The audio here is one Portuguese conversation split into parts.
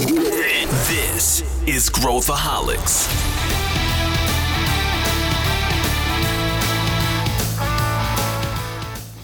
This is Growthaholics.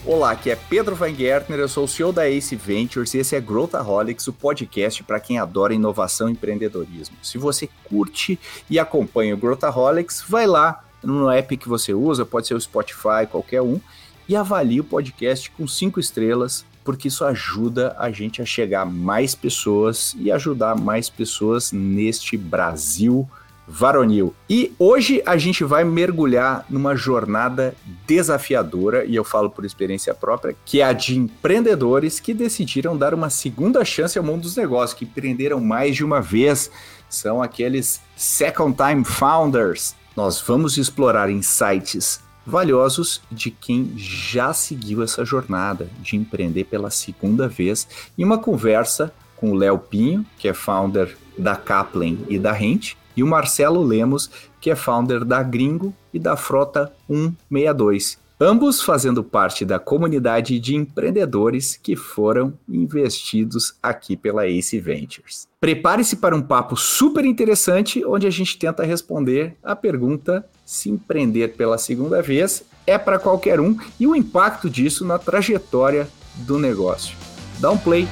Olá, aqui é Pedro Van Gertner, eu sou o CEO da Ace Ventures e esse é Growthaholics, o podcast para quem adora inovação e empreendedorismo. Se você curte e acompanha o Growthaholics, vai lá no app que você usa, pode ser o Spotify, qualquer um, e avalie o podcast com cinco estrelas, porque isso ajuda a gente a chegar a mais pessoas e ajudar mais pessoas neste Brasil varonil. E hoje a gente vai mergulhar numa jornada desafiadora, e eu falo por experiência própria, que é a de empreendedores que decidiram dar uma segunda chance ao mundo dos negócios, que empreenderam mais de uma vez. São aqueles second time founders. Nós vamos explorar insights valiosos de quem já seguiu essa jornada de empreender pela segunda vez em uma conversa com o Léo Pinho, que é founder da Kaplan e da Rent, e o Marcelo Lemos, que é founder da Gringo e da Frota 162. Ambos fazendo parte da comunidade de empreendedores que foram investidos aqui pela Ace Ventures. Prepare-se para um papo super interessante, onde a gente tenta responder a pergunta se empreender pela segunda vez é para qualquer um e o impacto disso na trajetória do negócio. Dá um play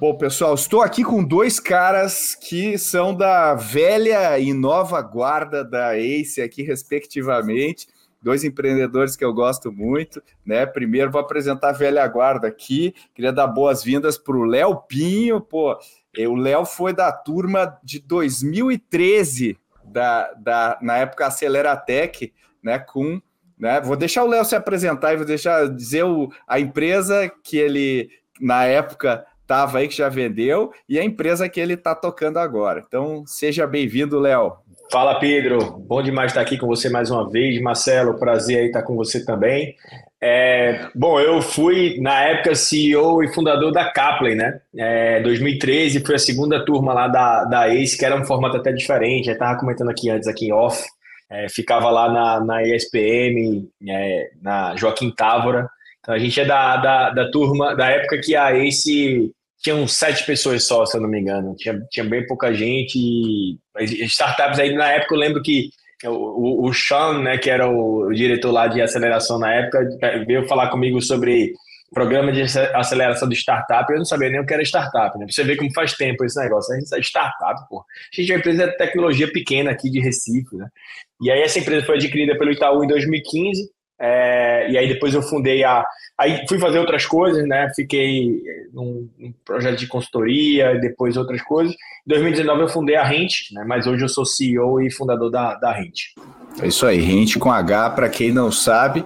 Bom, pessoal, estou aqui com dois caras que são da velha e nova guarda da Ace aqui, respectivamente. Dois empreendedores que eu gosto muito, né? Primeiro vou apresentar a velha guarda aqui. Queria dar boas-vindas para o Léo Pinho. Pô, o Léo foi da turma de 2013, da, da, na época Aceleratec, né? Com né? Vou deixar o Léo se apresentar e vou deixar dizer o, a empresa que ele, na época, estava aí que já vendeu e a empresa que ele está tocando agora. Então, seja bem-vindo, Léo. Fala, Pedro. Bom demais estar aqui com você mais uma vez. Marcelo, prazer aí estar com você também. É, bom, eu fui, na época, CEO e fundador da Kaplan, né? É, 2013 foi a segunda turma lá da, da ACE, que era um formato até diferente. Eu estava comentando aqui antes, aqui em off. É, ficava lá na, na ESPM, é, na Joaquim Távora. Então a gente é da, da, da turma, da época que a Ace tinha sete pessoas só, se eu não me engano. Tinha, tinha bem pouca gente. E startups aí, na época, eu lembro que o, o, Sean, né, que era o, diretor lá de aceleração na época, veio falar comigo sobre programa de aceleração de startup. Eu não sabia nem o que era startup, né? Você vê como faz tempo esse negócio. A gente é startup, pô. A gente é uma empresa de tecnologia pequena aqui de Recife, né? E aí essa empresa foi adquirida pelo Itaú em 2015. É, e aí depois eu fundei a. Aí fui fazer outras coisas, né? Fiquei num, num projeto de consultoria, depois outras coisas. Em 2019 eu fundei a Rent, né? Mas hoje eu sou CEO e fundador da, da Rent. É isso aí, Rent com H, para quem não sabe.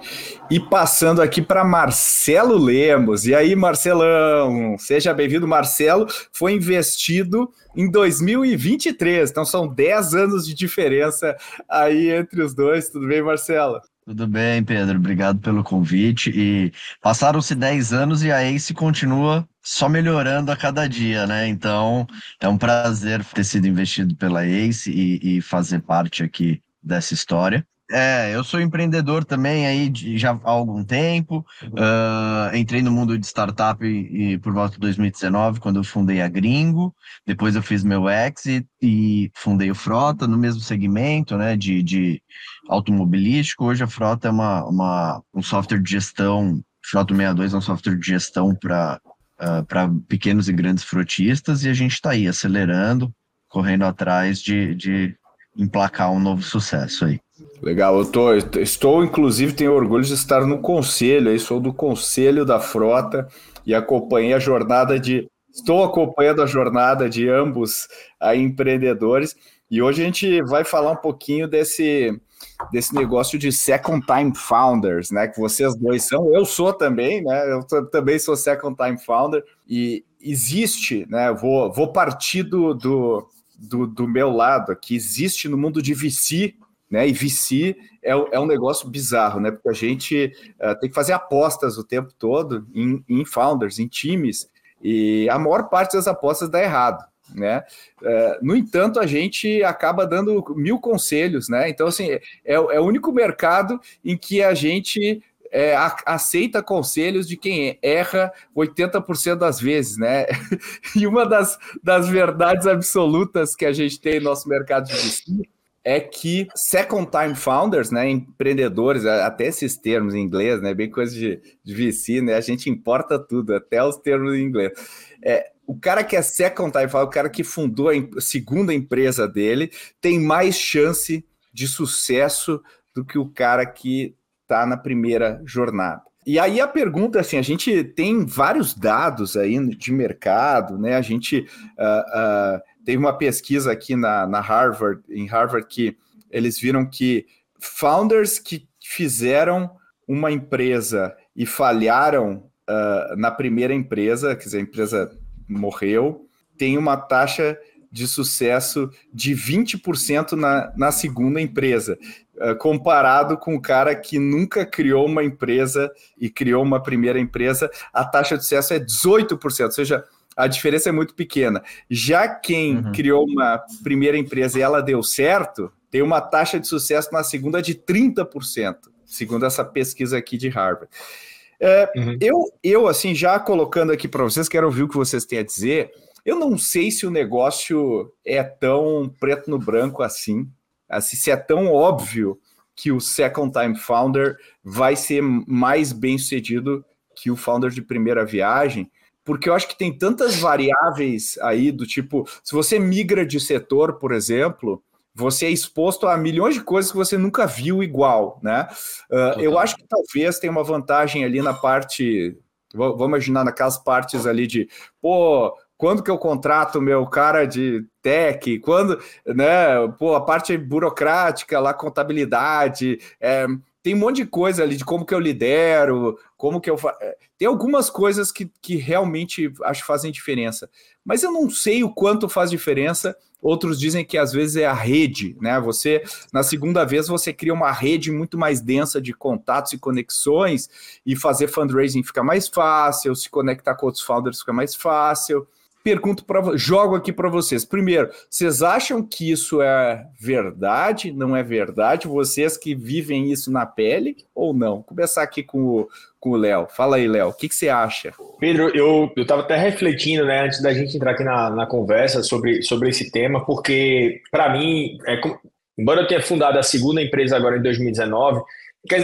E passando aqui para Marcelo Lemos. E aí, Marcelão? Seja bem-vindo, Marcelo. Foi investido em 2023, então são 10 anos de diferença aí entre os dois. Tudo bem, Marcelo? Tudo bem, Pedro. Obrigado pelo convite. E passaram-se 10 anos e a Ace continua só melhorando a cada dia, né? Então é um prazer ter sido investido pela Ace e, e fazer parte aqui dessa história. É, eu sou empreendedor também aí de, já há algum tempo. Uh, entrei no mundo de startup e, e, por volta de 2019, quando eu fundei a Gringo. Depois eu fiz meu exit e fundei o Frota no mesmo segmento, né, de, de automobilístico. Hoje a Frota é uma, uma, um software de gestão, Frota 62 é um software de gestão para uh, para pequenos e grandes frotistas e a gente está aí acelerando, correndo atrás de, de emplacar um novo sucesso aí. Legal, eu tô, estou, inclusive, tenho orgulho de estar no conselho, aí sou do conselho da frota e acompanhei a jornada de. Estou acompanhando a jornada de ambos aí, empreendedores, e hoje a gente vai falar um pouquinho desse, desse negócio de second time founders, né? Que vocês dois são, eu sou também, né? Eu também sou second time founder, e existe, né? Vou, vou partir do, do, do, do meu lado aqui, existe no mundo de VC né? E VC é, é um negócio bizarro, né? Porque a gente uh, tem que fazer apostas o tempo todo em, em, founders, em times, e a maior parte das apostas dá errado. Né? Uh, no entanto, a gente acaba dando mil conselhos, né? Então, assim, é, é o único mercado em que a gente é, aceita conselhos de quem erra 80% das vezes, né? E uma das, das verdades absolutas que a gente tem no nosso mercado de VC é que second time founders, né, empreendedores, até esses termos em inglês, né, bem coisa de, de VC, né, a gente importa tudo, até os termos em inglês. É, o cara que é second time founder, o cara que fundou a segunda empresa dele, tem mais chance de sucesso do que o cara que está na primeira jornada. E aí a pergunta, assim, a gente tem vários dados aí de mercado, né? A gente uh, teve uma pesquisa aqui na, na Harvard, em Harvard, que eles viram que founders que fizeram uma empresa e falharam uh, na primeira empresa, quer dizer, a empresa morreu, tem uma taxa de sucesso de 20% na, na segunda empresa, uh, comparado com o cara que nunca criou uma empresa e criou uma primeira empresa, a taxa de sucesso é 18%, ou seja, a diferença é muito pequena. Já quem uhum. criou uma primeira empresa e ela deu certo, tem uma taxa de sucesso na segunda de 30%, segundo essa pesquisa aqui de Harvard. É, uhum. eu, eu, assim, já colocando aqui para vocês, quero ouvir o que vocês têm a dizer. Eu não sei se o negócio é tão preto no branco assim, assim se é tão óbvio que o second time founder vai ser mais bem sucedido que o founder de primeira viagem, porque eu acho que tem tantas variáveis aí do tipo, se você migra de setor, por exemplo, você é exposto a milhões de coisas que você nunca viu igual, né? Uh, eu acho que talvez tenha uma vantagem ali na parte, vamos imaginar naquelas partes ali de, pô, quando que eu contrato meu cara de tech, quando, né, pô, a parte burocrática, lá, contabilidade, é, tem um monte de coisa ali de como que eu lidero, como que eu faço. É, tem algumas coisas que, que realmente acho que fazem diferença, mas eu não sei o quanto faz diferença. Outros dizem que às vezes é a rede, né? Você, na segunda vez, você cria uma rede muito mais densa de contatos e conexões, e fazer fundraising fica mais fácil, se conectar com outros founders fica mais fácil pergunto para jogo aqui para vocês. Primeiro, vocês acham que isso é verdade? Não é verdade? Vocês que vivem isso na pele ou não? Vou começar aqui com o com o Léo. Fala aí, Léo, o que, que, você acha? Pedro, eu estava até refletindo, né, antes da gente entrar aqui na, na conversa sobre, sobre esse tema, porque para mim, é, embora eu tenha fundado a segunda empresa agora em 2019,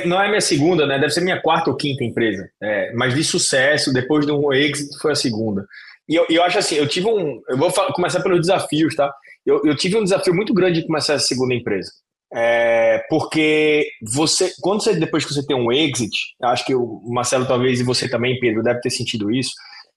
não é minha segunda, né? Deve ser minha quarta ou quinta empresa. É, mas de sucesso, depois de um exit, foi a segunda. E eu, eu acho assim, eu tive um. Eu vou começar pelos desafios, tá? Eu, eu tive um desafio muito grande de começar essa segunda empresa. É, porque você, quando você, depois que você tem um exit, acho que o Marcelo talvez e você também, Pedro, deve ter sentido isso,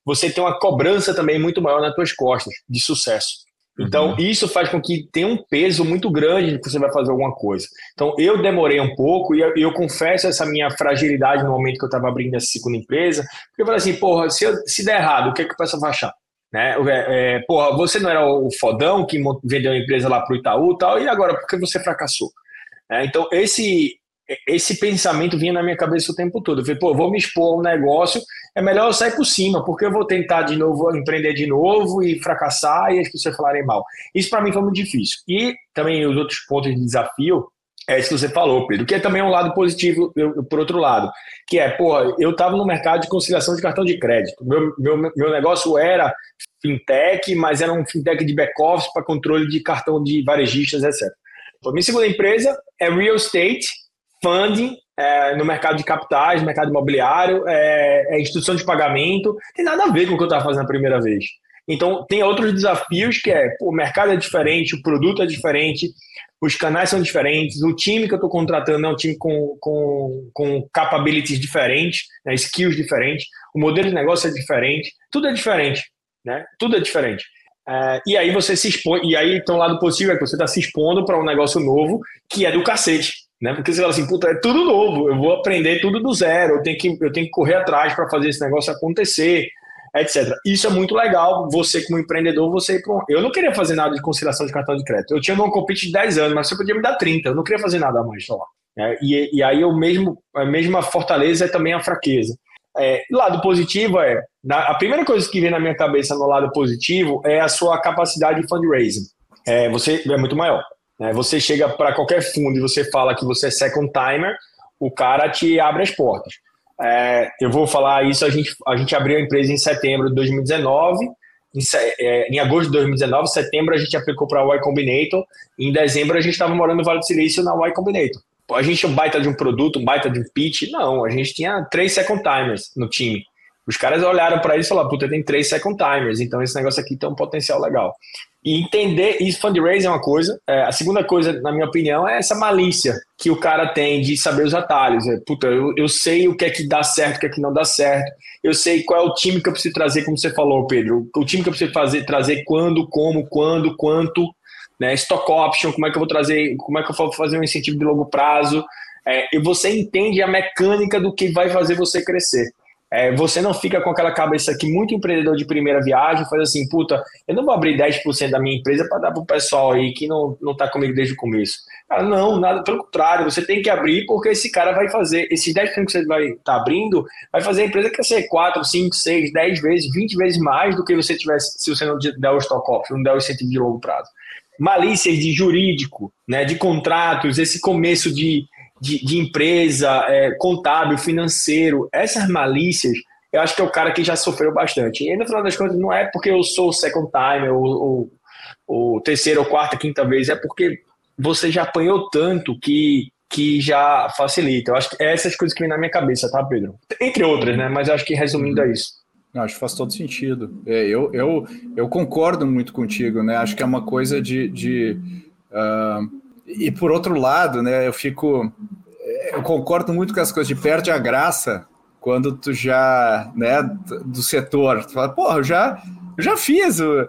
você tem uma cobrança também muito maior nas suas costas de sucesso. Então, uhum. isso faz com que tenha um peso muito grande de que você vai fazer alguma coisa. Então, eu demorei um pouco e eu, eu confesso essa minha fragilidade no momento que eu estava abrindo essa segunda empresa, porque eu falei assim, porra, se, eu, se der errado, o que, é que o pessoal vai achar? Né? É, é, porra, você não era o fodão que vendeu a empresa lá para o Itaú e tal, e agora por que você fracassou? É, então, esse, esse pensamento vinha na minha cabeça o tempo todo. Eu falei, pô, vou me expor a um negócio, é melhor eu sair por cima, porque eu vou tentar de novo empreender de novo e fracassar e as pessoas falarem mal. Isso para mim foi muito difícil. E também os outros pontos de desafio é isso que você falou, Pedro, que é também um lado positivo, eu, por outro lado, que é, pô, eu estava no mercado de conciliação de cartão de crédito. Meu, meu, meu negócio era fintech, mas era um fintech de back-office para controle de cartão de varejistas, etc. Então, minha segunda empresa é real estate, funding é, no mercado de capitais, mercado imobiliário, é, é, instituição de pagamento, tem nada a ver com o que eu estava fazendo a primeira vez. Então, tem outros desafios que é, o mercado é diferente, o produto é diferente, os canais são diferentes, o time que eu estou contratando é um time com, com, com capabilities diferentes, né, skills diferentes, o modelo de negócio é diferente, tudo é diferente, né? Tudo é diferente. É, e aí você se expõe, e aí então o lado possível é que você está se expondo para um negócio novo que é do cacete. Né? Porque você fala assim, puta, é tudo novo, eu vou aprender tudo do zero, eu tenho que, eu tenho que correr atrás para fazer esse negócio acontecer, etc. Isso é muito legal, você como empreendedor, você Eu não queria fazer nada de conciliação de cartão de crédito. Eu tinha um compete de 10 anos, mas você podia me dar 30, eu não queria fazer nada mais, lá. É, e, e aí o mesmo, a mesma fortaleza é também a fraqueza. É, lado positivo é, a primeira coisa que vem na minha cabeça no lado positivo é a sua capacidade de fundraising. É, você é muito maior. Né? Você chega para qualquer fundo e você fala que você é second timer, o cara te abre as portas. É, eu vou falar isso, a gente, a gente abriu a empresa em setembro de 2019, em, é, em agosto de 2019, setembro a gente aplicou para a Y Combinator, em dezembro a gente estava morando no Vale do Silício na Y Combinator. A gente é um baita de um produto, um baita de um pitch? Não, a gente tinha três second timers no time. Os caras olharam para isso e falaram, puta, tem três second timers, então esse negócio aqui tem um potencial legal. E entender, isso fundraising é uma coisa. É, a segunda coisa, na minha opinião, é essa malícia que o cara tem de saber os atalhos. É, puta, eu, eu sei o que é que dá certo, o que é que não dá certo. Eu sei qual é o time que eu preciso trazer, como você falou, Pedro. O time que eu preciso fazer, trazer quando, como, quando, quanto, né? Stock option, como é que eu vou trazer, como é que eu vou fazer um incentivo de longo prazo. É, e você entende a mecânica do que vai fazer você crescer. É, você não fica com aquela cabeça que muito empreendedor de primeira viagem faz assim, puta, eu não vou abrir 10% da minha empresa para dar para o pessoal aí que não está comigo desde o começo. Cara, não, nada, pelo contrário, você tem que abrir porque esse cara vai fazer, esses 10% que você vai estar tá abrindo, vai fazer a empresa crescer 4, 5, 6, 10 vezes, 20 vezes mais do que você tivesse se você não der o stock option, não der o incentivo de longo prazo. Malícias de jurídico, né, de contratos, esse começo de de, de empresa, é, contábil, financeiro, essas malícias, eu acho que é o cara que já sofreu bastante. E no final das contas, não é porque eu sou second time, ou, ou, ou terceira, ou quarta, quinta vez, é porque você já apanhou tanto que, que já facilita. Eu acho que é essas coisas que vêm na minha cabeça, tá, Pedro? Entre outras, né? Mas eu acho que resumindo é isso. Acho que faz todo sentido. É, eu, eu, eu concordo muito contigo, né? Acho que é uma coisa de. de uh e por outro lado, né, eu fico. Eu concordo muito com as coisas de perde a graça quando tu já, né, do setor, tu fala, porra, eu já, eu já fiz o,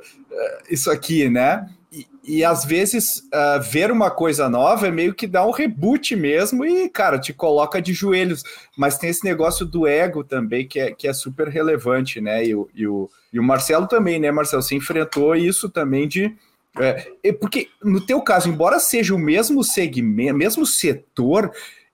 isso aqui, né? E, e às vezes uh, ver uma coisa nova é meio que dá um reboot mesmo e, cara, te coloca de joelhos. Mas tem esse negócio do ego também que é, que é super relevante, né? E, e, o, e o Marcelo também, né, Marcelo? Você enfrentou isso também de é, porque no teu caso, embora seja o mesmo segmento, mesmo setor,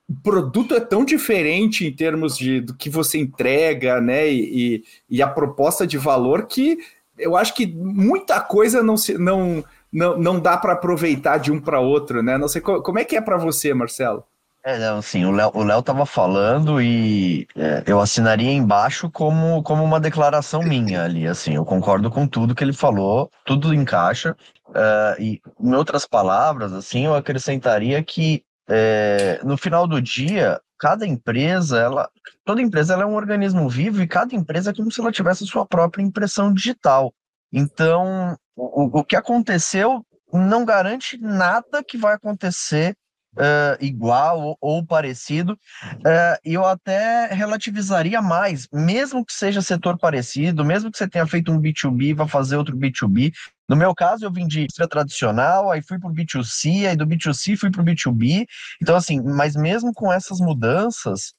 o produto é tão diferente em termos de do que você entrega, né? E, e a proposta de valor que eu acho que muita coisa não se, não, não, não dá para aproveitar de um para outro, né? Não sei como é que é para você, Marcelo. É, não, o Léo, o Léo tava falando e é, eu assinaria embaixo como, como uma declaração minha ali, assim, eu concordo com tudo que ele falou, tudo encaixa, uh, e em outras palavras, assim, eu acrescentaria que é, no final do dia, cada empresa, ela, toda empresa ela é um organismo vivo e cada empresa é como se ela tivesse sua própria impressão digital. Então, o, o que aconteceu não garante nada que vai acontecer uh, igual ou, ou parecido, uh, eu até relativizaria mais, mesmo que seja setor parecido, mesmo que você tenha feito um B2B, vá fazer outro B2B. No meu caso, eu vim de indústria tradicional, aí fui para o B2C, aí do B2C fui para o B2B. Então, assim, mas mesmo com essas mudanças,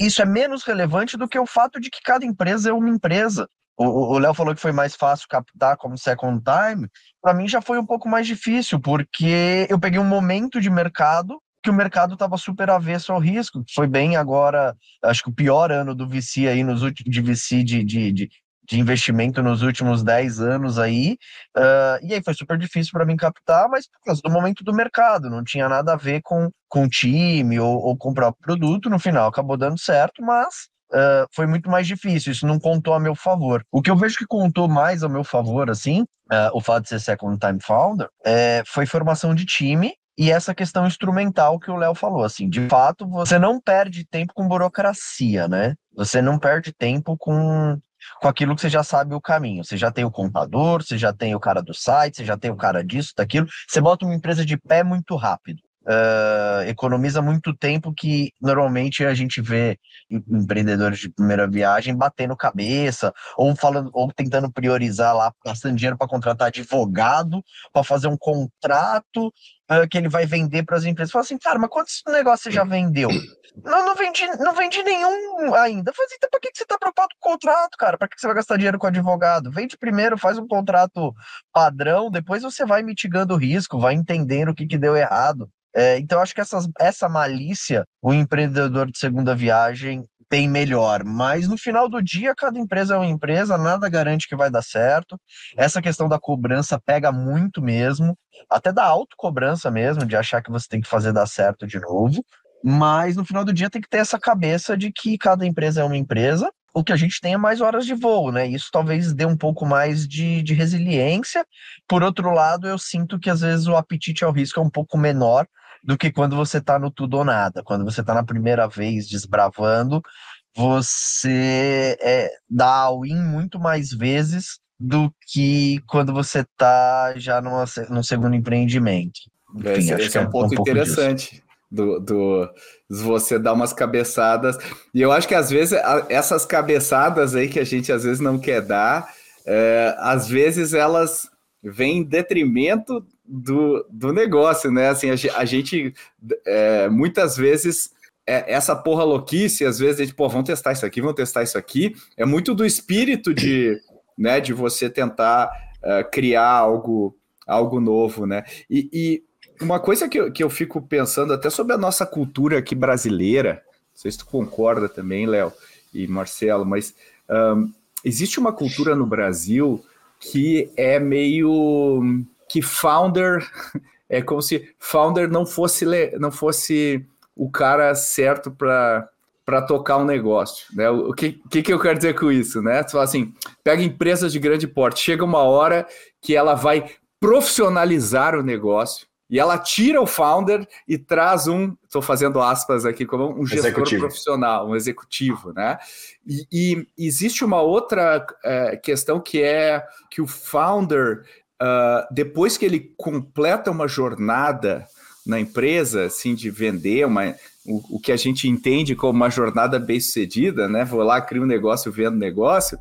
isso é menos relevante do que o fato de que cada empresa é uma empresa. O Léo falou que foi mais fácil captar como second time. Para mim já foi um pouco mais difícil, porque eu peguei um momento de mercado que o mercado estava super avesso ao risco. Foi bem agora, acho que o pior ano do VC aí nos últimos de VC de, de, de, de investimento nos últimos 10 anos aí. Uh, e aí foi super difícil para mim captar, mas por causa do momento do mercado, não tinha nada a ver com, com time ou, ou com o próprio produto. No final acabou dando certo, mas uh, foi muito mais difícil, isso não contou a meu favor. O que eu vejo que contou mais a meu favor, assim, uh, o fato de ser second time founder, é, foi formação de time e essa questão instrumental que o Léo falou, assim, de fato, você não perde tempo com burocracia, né? Você não perde tempo com com aquilo que você já sabe o caminho. Você já tem o contador, você já tem o cara do site, você já tem o cara disso, daquilo. Você bota uma empresa de pé muito rápido uh, economiza muito tempo que normalmente a gente vê empreendedores de primeira viagem batendo cabeça ou falando ou tentando priorizar lá, gastando dinheiro para contratar advogado, para fazer um contrato uh, que ele vai vender para as empresas. Fala assim, cara, mas quantos negócios você já vendeu? Não, não vendi, não vendi nenhum ainda. Assim, então para que, que você está preocupado com o contrato, cara? Para que, que você vai gastar dinheiro com advogado? Vende primeiro, faz um contrato padrão, depois você vai mitigando o risco, vai entendendo o que, que deu errado. É, então, acho que essas, essa malícia, o empreendedor de segunda viagem tem melhor, mas no final do dia, cada empresa é uma empresa, nada garante que vai dar certo. Essa questão da cobrança pega muito mesmo, até da autocobrança mesmo, de achar que você tem que fazer dar certo de novo. Mas no final do dia tem que ter essa cabeça de que cada empresa é uma empresa. O que a gente tem é mais horas de voo, né? Isso talvez dê um pouco mais de, de resiliência. Por outro lado, eu sinto que às vezes o apetite ao risco é um pouco menor do que quando você está no tudo ou nada. Quando você está na primeira vez desbravando, você é, dá all-in muito mais vezes do que quando você está já numa, no segundo empreendimento. Enfim, esse, esse é um ponto é um interessante. Do, do, você dar umas cabeçadas. E eu acho que às vezes essas cabeçadas aí que a gente às vezes não quer dar, é, às vezes elas vêm em detrimento do, do negócio, né? Assim, a, a gente é, muitas vezes é, essa porra louquice, às vezes a gente, pô, vamos testar isso aqui, vamos testar isso aqui, é muito do espírito de, né, de você tentar uh, criar algo, algo novo, né? E, e uma coisa que eu, que eu fico pensando até sobre a nossa cultura aqui brasileira, não sei se tu concorda também, Léo e Marcelo, mas um, existe uma cultura no Brasil que é meio que founder é como se founder não fosse não fosse o cara certo para para tocar um negócio, né? O que, que, que eu quero dizer com isso, né? Tu fala assim, pega empresas de grande porte, chega uma hora que ela vai profissionalizar o negócio, e ela tira o founder e traz um, estou fazendo aspas aqui, como um gestor executivo. profissional, um executivo, né? E, e existe uma outra é, questão que é que o founder, uh, depois que ele completa uma jornada na empresa, assim, de vender uma, o, o que a gente entende como uma jornada bem sucedida, né? Vou lá, crio um negócio, vendo negócio,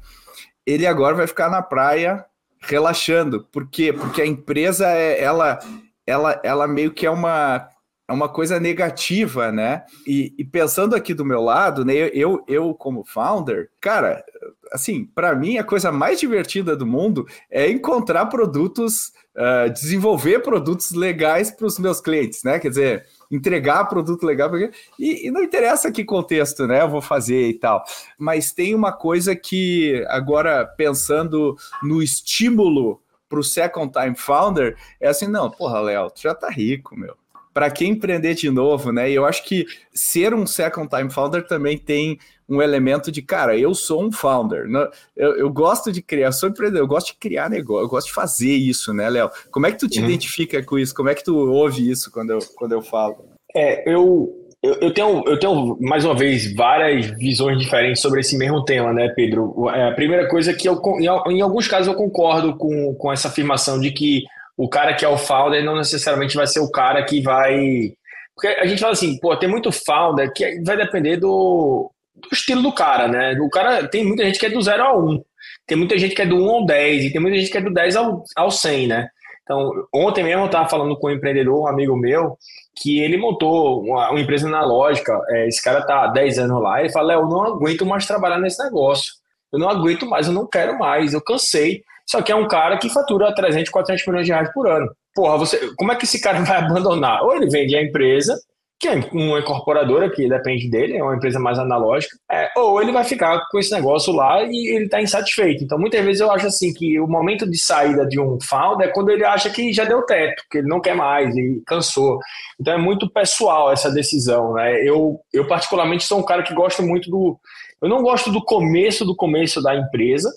ele agora vai ficar na praia relaxando. Por quê? Porque a empresa, é, ela ela, ela meio que é uma, é uma coisa negativa, né? E, e, pensando aqui do meu lado, né? Eu, eu como founder, cara, assim, para mim a coisa mais divertida do mundo é encontrar produtos, uh, desenvolver produtos legais para os meus clientes, né? Quer dizer, entregar produto legal e, e, não interessa que contexto, né? Eu vou fazer e tal. Mas tem uma coisa que agora pensando no estímulo para o second time founder é assim, não, porra, Léo, tu já tá rico, meu. Para quem empreender de novo, né? E eu acho que ser um second time founder também tem um elemento de, cara, eu sou um founder, né? eu, eu gosto de criar, sou empreendedor, eu gosto de criar negócio, eu gosto de fazer isso, né, Léo? Como é que tu te uhum. identifica com isso? Como é que tu ouve isso quando eu, quando eu falo? É, eu, eu, eu, tenho, eu tenho, mais uma vez, várias visões diferentes sobre esse mesmo tema, né, Pedro? É, a primeira coisa é que eu, em, alguns casos, eu concordo com, com essa afirmação de que o cara que é o founder não necessariamente vai ser o cara que vai. Porque a gente fala assim, pô, tem muito founder que vai depender do, do estilo do cara, né? O cara, tem muita gente que é do 0 ao 1, um, tem muita gente que é do 1 um ao 10, e tem muita gente que é do 10 ao, ao 100, né? Então, ontem mesmo eu estava falando com um empreendedor, um amigo meu, que ele montou uma, uma empresa analógica. É, esse cara está há 10 anos lá. Ele fala: Eu não aguento mais trabalhar nesse negócio. Eu não aguento mais, eu não quero mais, eu cansei. Só que é um cara que fatura 300, 400 milhões de reais por ano. Porra, você, como é que esse cara vai abandonar? Ou ele vende a empresa que é uma incorporadora que depende dele, é uma empresa mais analógica, é, ou ele vai ficar com esse negócio lá e ele está insatisfeito. Então, muitas vezes eu acho assim que o momento de saída de um founder é quando ele acha que já deu teto, que ele não quer mais e cansou. Então, é muito pessoal essa decisão. Né? Eu, eu, particularmente, sou um cara que gosta muito do. Eu não gosto do começo do começo da empresa,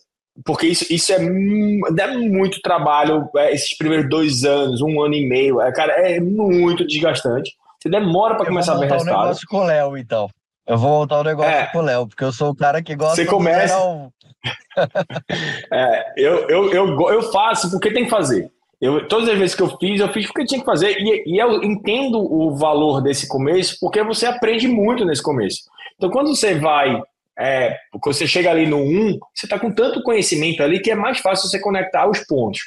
porque isso, isso é dá muito trabalho, é, esses primeiros dois anos, um ano e meio, é, cara, é muito desgastante. Você demora para começar a ver resultado. Eu vou voltar o negócio com o Léo, então. Eu vou voltar o negócio é. com o Léo, porque eu sou o cara que gosta Você começa... é, eu, eu, eu, eu faço porque tem que fazer. Eu, todas as vezes que eu fiz, eu fiz porque tinha que fazer. E, e eu entendo o valor desse começo, porque você aprende muito nesse começo. Então, quando você vai, é, quando você chega ali no 1, você está com tanto conhecimento ali que é mais fácil você conectar os pontos.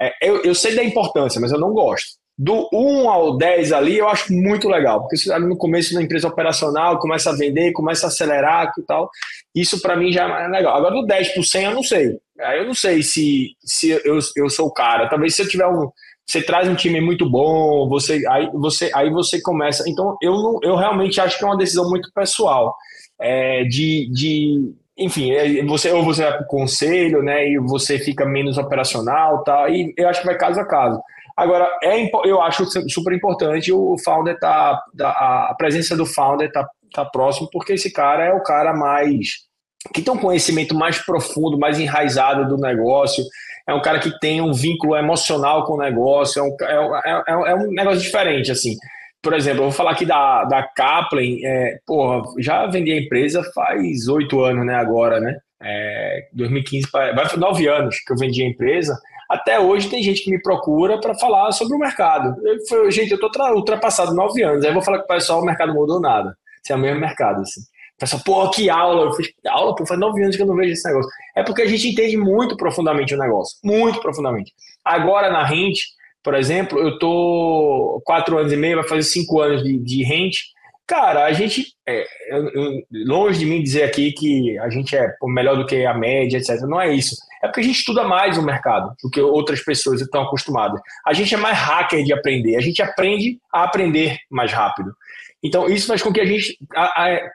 É, eu, eu sei da importância, mas eu não gosto do 1 ao 10 ali, eu acho muito legal, porque você ali no começo da empresa operacional, começa a vender, começa a acelerar e tal, isso para mim já é legal. Agora do 10 por 100 eu não sei. Eu não sei se, se eu, eu sou o cara. Talvez se eu tiver um você traz um time muito bom, você aí você aí você começa. Então eu não, eu realmente acho que é uma decisão muito pessoal. É, de, de enfim, é, você ou você vai para o conselho, né, e você fica menos operacional, tal, e eu acho que vai caso a caso. Agora, é, eu acho super importante o founder tá, a presença do founder tá, tá próximo, porque esse cara é o cara mais que tem um conhecimento mais profundo, mais enraizado do negócio, é um cara que tem um vínculo emocional com o negócio, é um, é, é, é um negócio diferente, assim. Por exemplo, eu vou falar aqui da, da Kaplan, é, porra, já vendi a empresa faz oito anos, né, agora, né? É, 2015, vai nove anos que eu vendi a empresa. Até hoje tem gente que me procura para falar sobre o mercado. Eu, falei, gente, eu estou ultrapassado nove anos. Aí eu vou falar com o pessoal, o mercado mudou nada. Isso é o mesmo mercado, assim. O pessoal, pô, que aula. Eu fiz aula, pô, faz nove anos que eu não vejo esse negócio. É porque a gente entende muito profundamente o negócio. Muito profundamente. Agora, na rente, por exemplo, eu tô quatro anos e meio, vai fazer cinco anos de, de rente. Cara, a gente, é, longe de mim dizer aqui que a gente é melhor do que a média, etc. Não é isso. É porque a gente estuda mais o mercado do que outras pessoas estão acostumadas. A gente é mais hacker de aprender. A gente aprende a aprender mais rápido. Então, isso faz com que a gente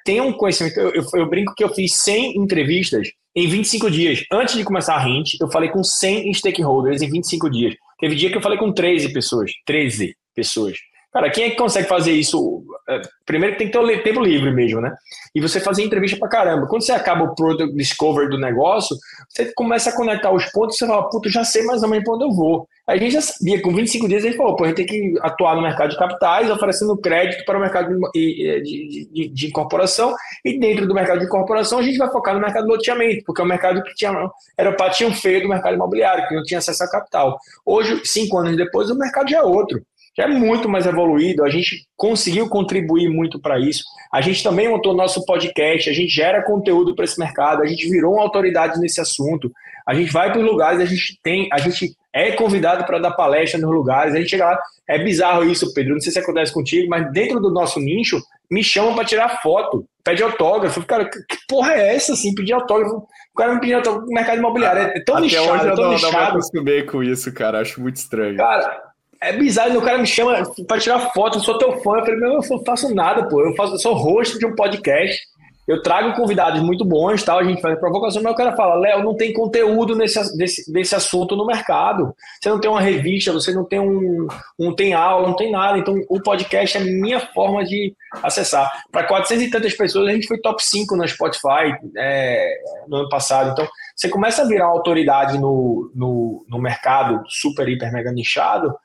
tenha um conhecimento. Eu, eu, eu, brinco que eu fiz 100 entrevistas em 25 dias. Antes de começar a Rent, eu falei com 100 stakeholders em 25 dias. Teve dia que eu falei com 13 pessoas. 13 pessoas. Cara, quem é que consegue fazer isso? É, primeiro tem que ter o tempo livre mesmo, né? E você fazer entrevista pra caramba. Quando você acaba o product discovery do negócio, você começa a conectar os pontos e você fala, puta, já sei mais ou menos pra onde eu vou. Aí a gente já sabia, com 25 dias a gente falou, pô, a gente tem que atuar no mercado de capitais, oferecendo crédito para o mercado de, de, de, de incorporação, e dentro do mercado de incorporação a gente vai focar no mercado de loteamento, porque é o mercado que tinha, era o patinho feio do mercado imobiliário, que não tinha acesso a capital. Hoje, cinco anos depois, o mercado já é outro já é muito mais evoluído, a gente conseguiu contribuir muito para isso. A gente também montou nosso podcast, a gente gera conteúdo para esse mercado, a gente virou uma autoridade nesse assunto. A gente vai para os lugares, a gente tem, a gente é convidado para dar palestra nos lugares, a gente chega lá, é bizarro isso, Pedro, não sei se acontece contigo, mas dentro do nosso nicho, me chamam para tirar foto, pede autógrafo. Cara, que porra é essa, assim, pedir autógrafo? O cara me pediu autógrafo no mercado imobiliário, é tão Até lixado, hoje eu tão não. Eu não acostumei com isso, cara, acho muito estranho. Cara, é bizarro, o cara me chama para tirar foto, eu sou teu fã. Eu falei, meu, eu não faço nada, pô. Eu, faço, eu sou host de um podcast. Eu trago convidados muito bons, tal, a gente faz provocação, mas o cara fala, Léo, não tem conteúdo nesse, desse, desse assunto no mercado. Você não tem uma revista, você não tem um, um tem aula, não tem nada. Então, o podcast é minha forma de acessar. Para 400 e tantas pessoas, a gente foi top 5 no Spotify é, no ano passado. Então, você começa a virar uma autoridade no, no, no mercado super, hiper, mega nichado,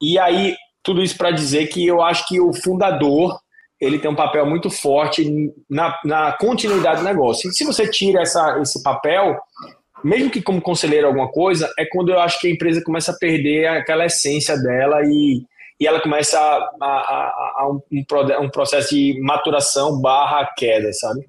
e aí, tudo isso para dizer que eu acho que o fundador ele tem um papel muito forte na, na continuidade do negócio. E se você tira essa, esse papel, mesmo que como conselheiro alguma coisa, é quando eu acho que a empresa começa a perder aquela essência dela e, e ela começa a, a, a um, um processo de maturação barra queda, sabe?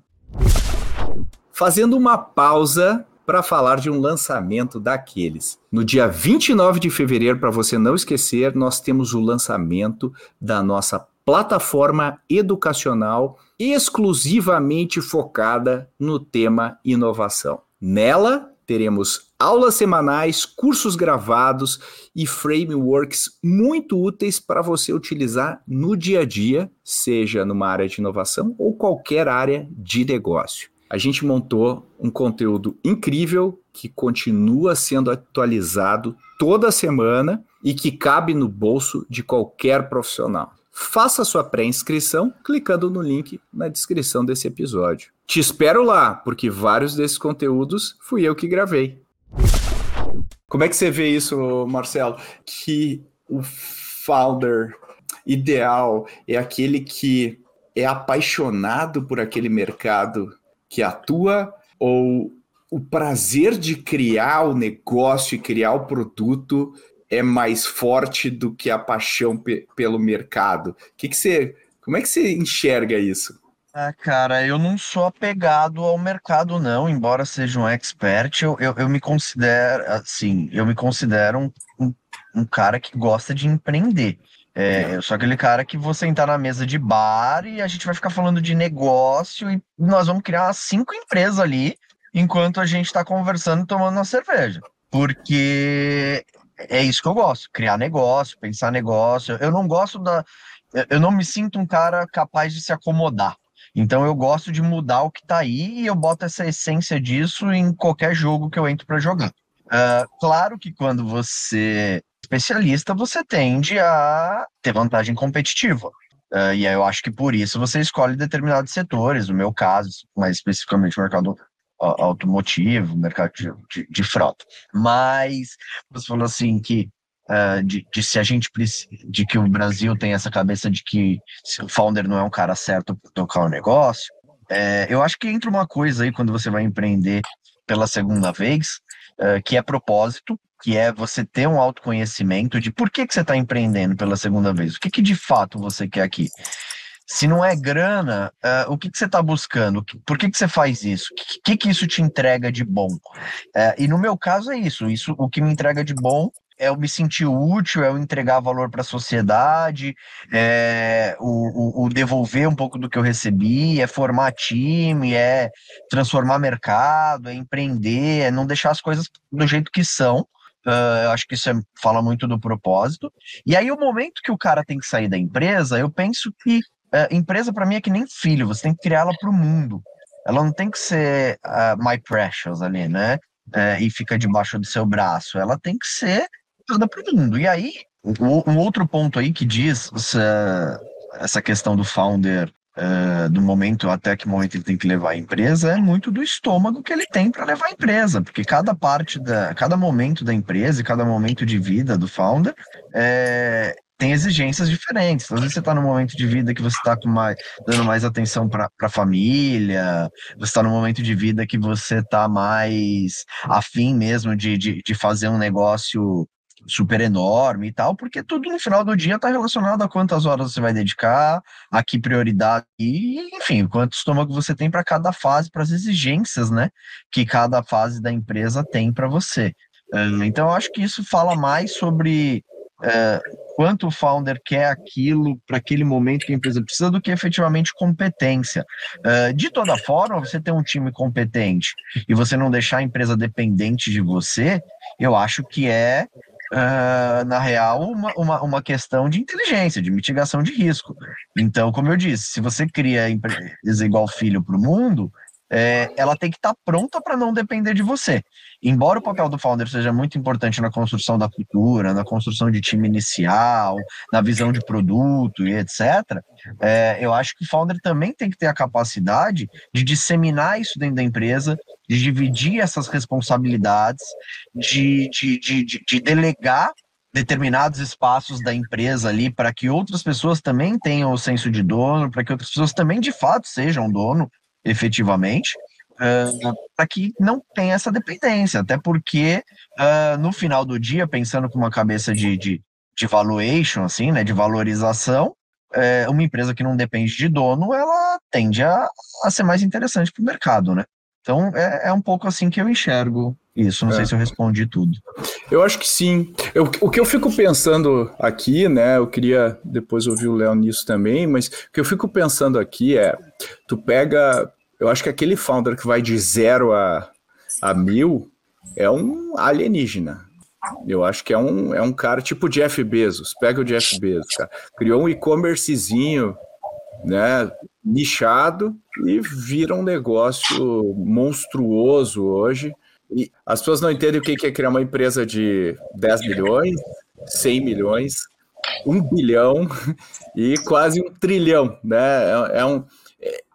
Fazendo uma pausa para falar de um lançamento daqueles. No dia 29 de fevereiro, para você não esquecer, nós temos o lançamento da nossa plataforma educacional exclusivamente focada no tema inovação. Nela, teremos aulas semanais, cursos gravados e frameworks muito úteis para você utilizar no dia a dia, seja numa área de inovação ou qualquer área de negócio a gente montou um conteúdo incrível que continua sendo atualizado toda semana e que cabe no bolso de qualquer profissional. Faça sua pré-inscrição clicando no link na descrição desse episódio. Te espero lá, porque vários desses conteúdos fui eu que gravei. Como é que você vê isso, Marcelo? Que o founder ideal é aquele que é apaixonado por aquele mercado que atua ou o prazer de criar o negócio e criar o produto é mais forte do que a paixão pe pelo mercado? Que que você, como é que você enxerga isso? Ah, cara, eu não sou apegado ao mercado, não, embora seja um expert, eu, eu, eu me considero, assim, eu me considero um, um, um cara que gosta de empreender. É, eu sou aquele cara que vou sentar na mesa de bar e a gente vai ficar falando de negócio e nós vamos criar cinco empresas ali enquanto a gente está conversando tomando uma cerveja. Porque é isso que eu gosto, criar negócio, pensar negócio. Eu não gosto da. Eu não me sinto um cara capaz de se acomodar. Então eu gosto de mudar o que está aí e eu boto essa essência disso em qualquer jogo que eu entro para jogar. Uh, claro que quando você especialista, você tende a ter vantagem competitiva. Uh, e aí eu acho que por isso você escolhe determinados setores, no meu caso, mais especificamente o mercado automotivo, mercado de, de, de frota. Mas você falou assim que uh, de, de, se a gente de que o Brasil tem essa cabeça de que o founder não é um cara certo para tocar o negócio. É, eu acho que entra uma coisa aí quando você vai empreender pela segunda vez, uh, que é propósito, que é você ter um autoconhecimento de por que, que você está empreendendo pela segunda vez, o que, que de fato você quer aqui. Se não é grana, uh, o que, que você está buscando? Por que, que você faz isso? O que, que, que isso te entrega de bom? Uh, e no meu caso é isso. Isso, o que me entrega de bom é eu me sentir útil, é eu entregar valor para a sociedade, é o, o, o, devolver um pouco do que eu recebi, é formar time, é transformar mercado, é empreender, é não deixar as coisas do jeito que são. Uh, eu acho que isso é, fala muito do propósito. E aí, o momento que o cara tem que sair da empresa, eu penso que uh, empresa para mim é que nem filho, você tem que criá-la para o mundo. Ela não tem que ser uh, my precious ali, né? Uh, e fica debaixo do seu braço. Ela tem que ser toda para o mundo. E aí, um outro ponto aí que diz essa questão do founder Uh, do momento até que momento ele tem que levar a empresa é muito do estômago que ele tem para levar a empresa, porque cada parte da, cada momento da empresa e cada momento de vida do founder é, tem exigências diferentes. Às vezes você está num momento de vida que você está dando mais atenção para a família, você está num momento de vida que você está mais afim mesmo de, de, de fazer um negócio super enorme e tal, porque tudo no final do dia está relacionado a quantas horas você vai dedicar, a que prioridade, e enfim, quanto estômago você tem para cada fase, para as exigências, né, que cada fase da empresa tem para você. Então, eu acho que isso fala mais sobre é, quanto o founder quer aquilo para aquele momento que a empresa precisa do que efetivamente competência. É, de toda forma, você ter um time competente e você não deixar a empresa dependente de você, eu acho que é Uh, na real, uma, uma, uma, questão de inteligência, de mitigação de risco. Então, como eu disse, se você cria igual filho para o mundo, é, ela tem que estar tá pronta para não depender de você. Embora o papel do founder seja muito importante na construção da cultura, na construção de time inicial, na visão de produto e etc., é, eu acho que o founder também tem que ter a capacidade de disseminar isso dentro da empresa, de dividir essas responsabilidades, de, de, de, de delegar determinados espaços da empresa ali para que outras pessoas também tenham o senso de dono, para que outras pessoas também de fato sejam dono efetivamente, uh, para que não tenha essa dependência, até porque uh, no final do dia, pensando com uma cabeça de, de, de valuation, assim, né, de valorização, uh, uma empresa que não depende de dono, ela tende a, a ser mais interessante para o mercado, né? Então é, é, um pouco assim que eu enxergo isso. Não é. sei se eu respondi tudo. Eu acho que sim. Eu, o que eu fico pensando aqui, né? Eu queria depois ouvir o Léo nisso também, mas o que eu fico pensando aqui é: tu pega. Eu acho que aquele founder que vai de zero a, a mil é um alienígena. Eu acho que é um, é um cara tipo Jeff Bezos. Pega o Jeff Bezos, cara. Criou um e-commercezinho, né? Nichado e vira um negócio monstruoso hoje. E as pessoas não entendem o que é criar uma empresa de 10 milhões, 100 milhões, 1 bilhão e quase um trilhão, né? É, é um,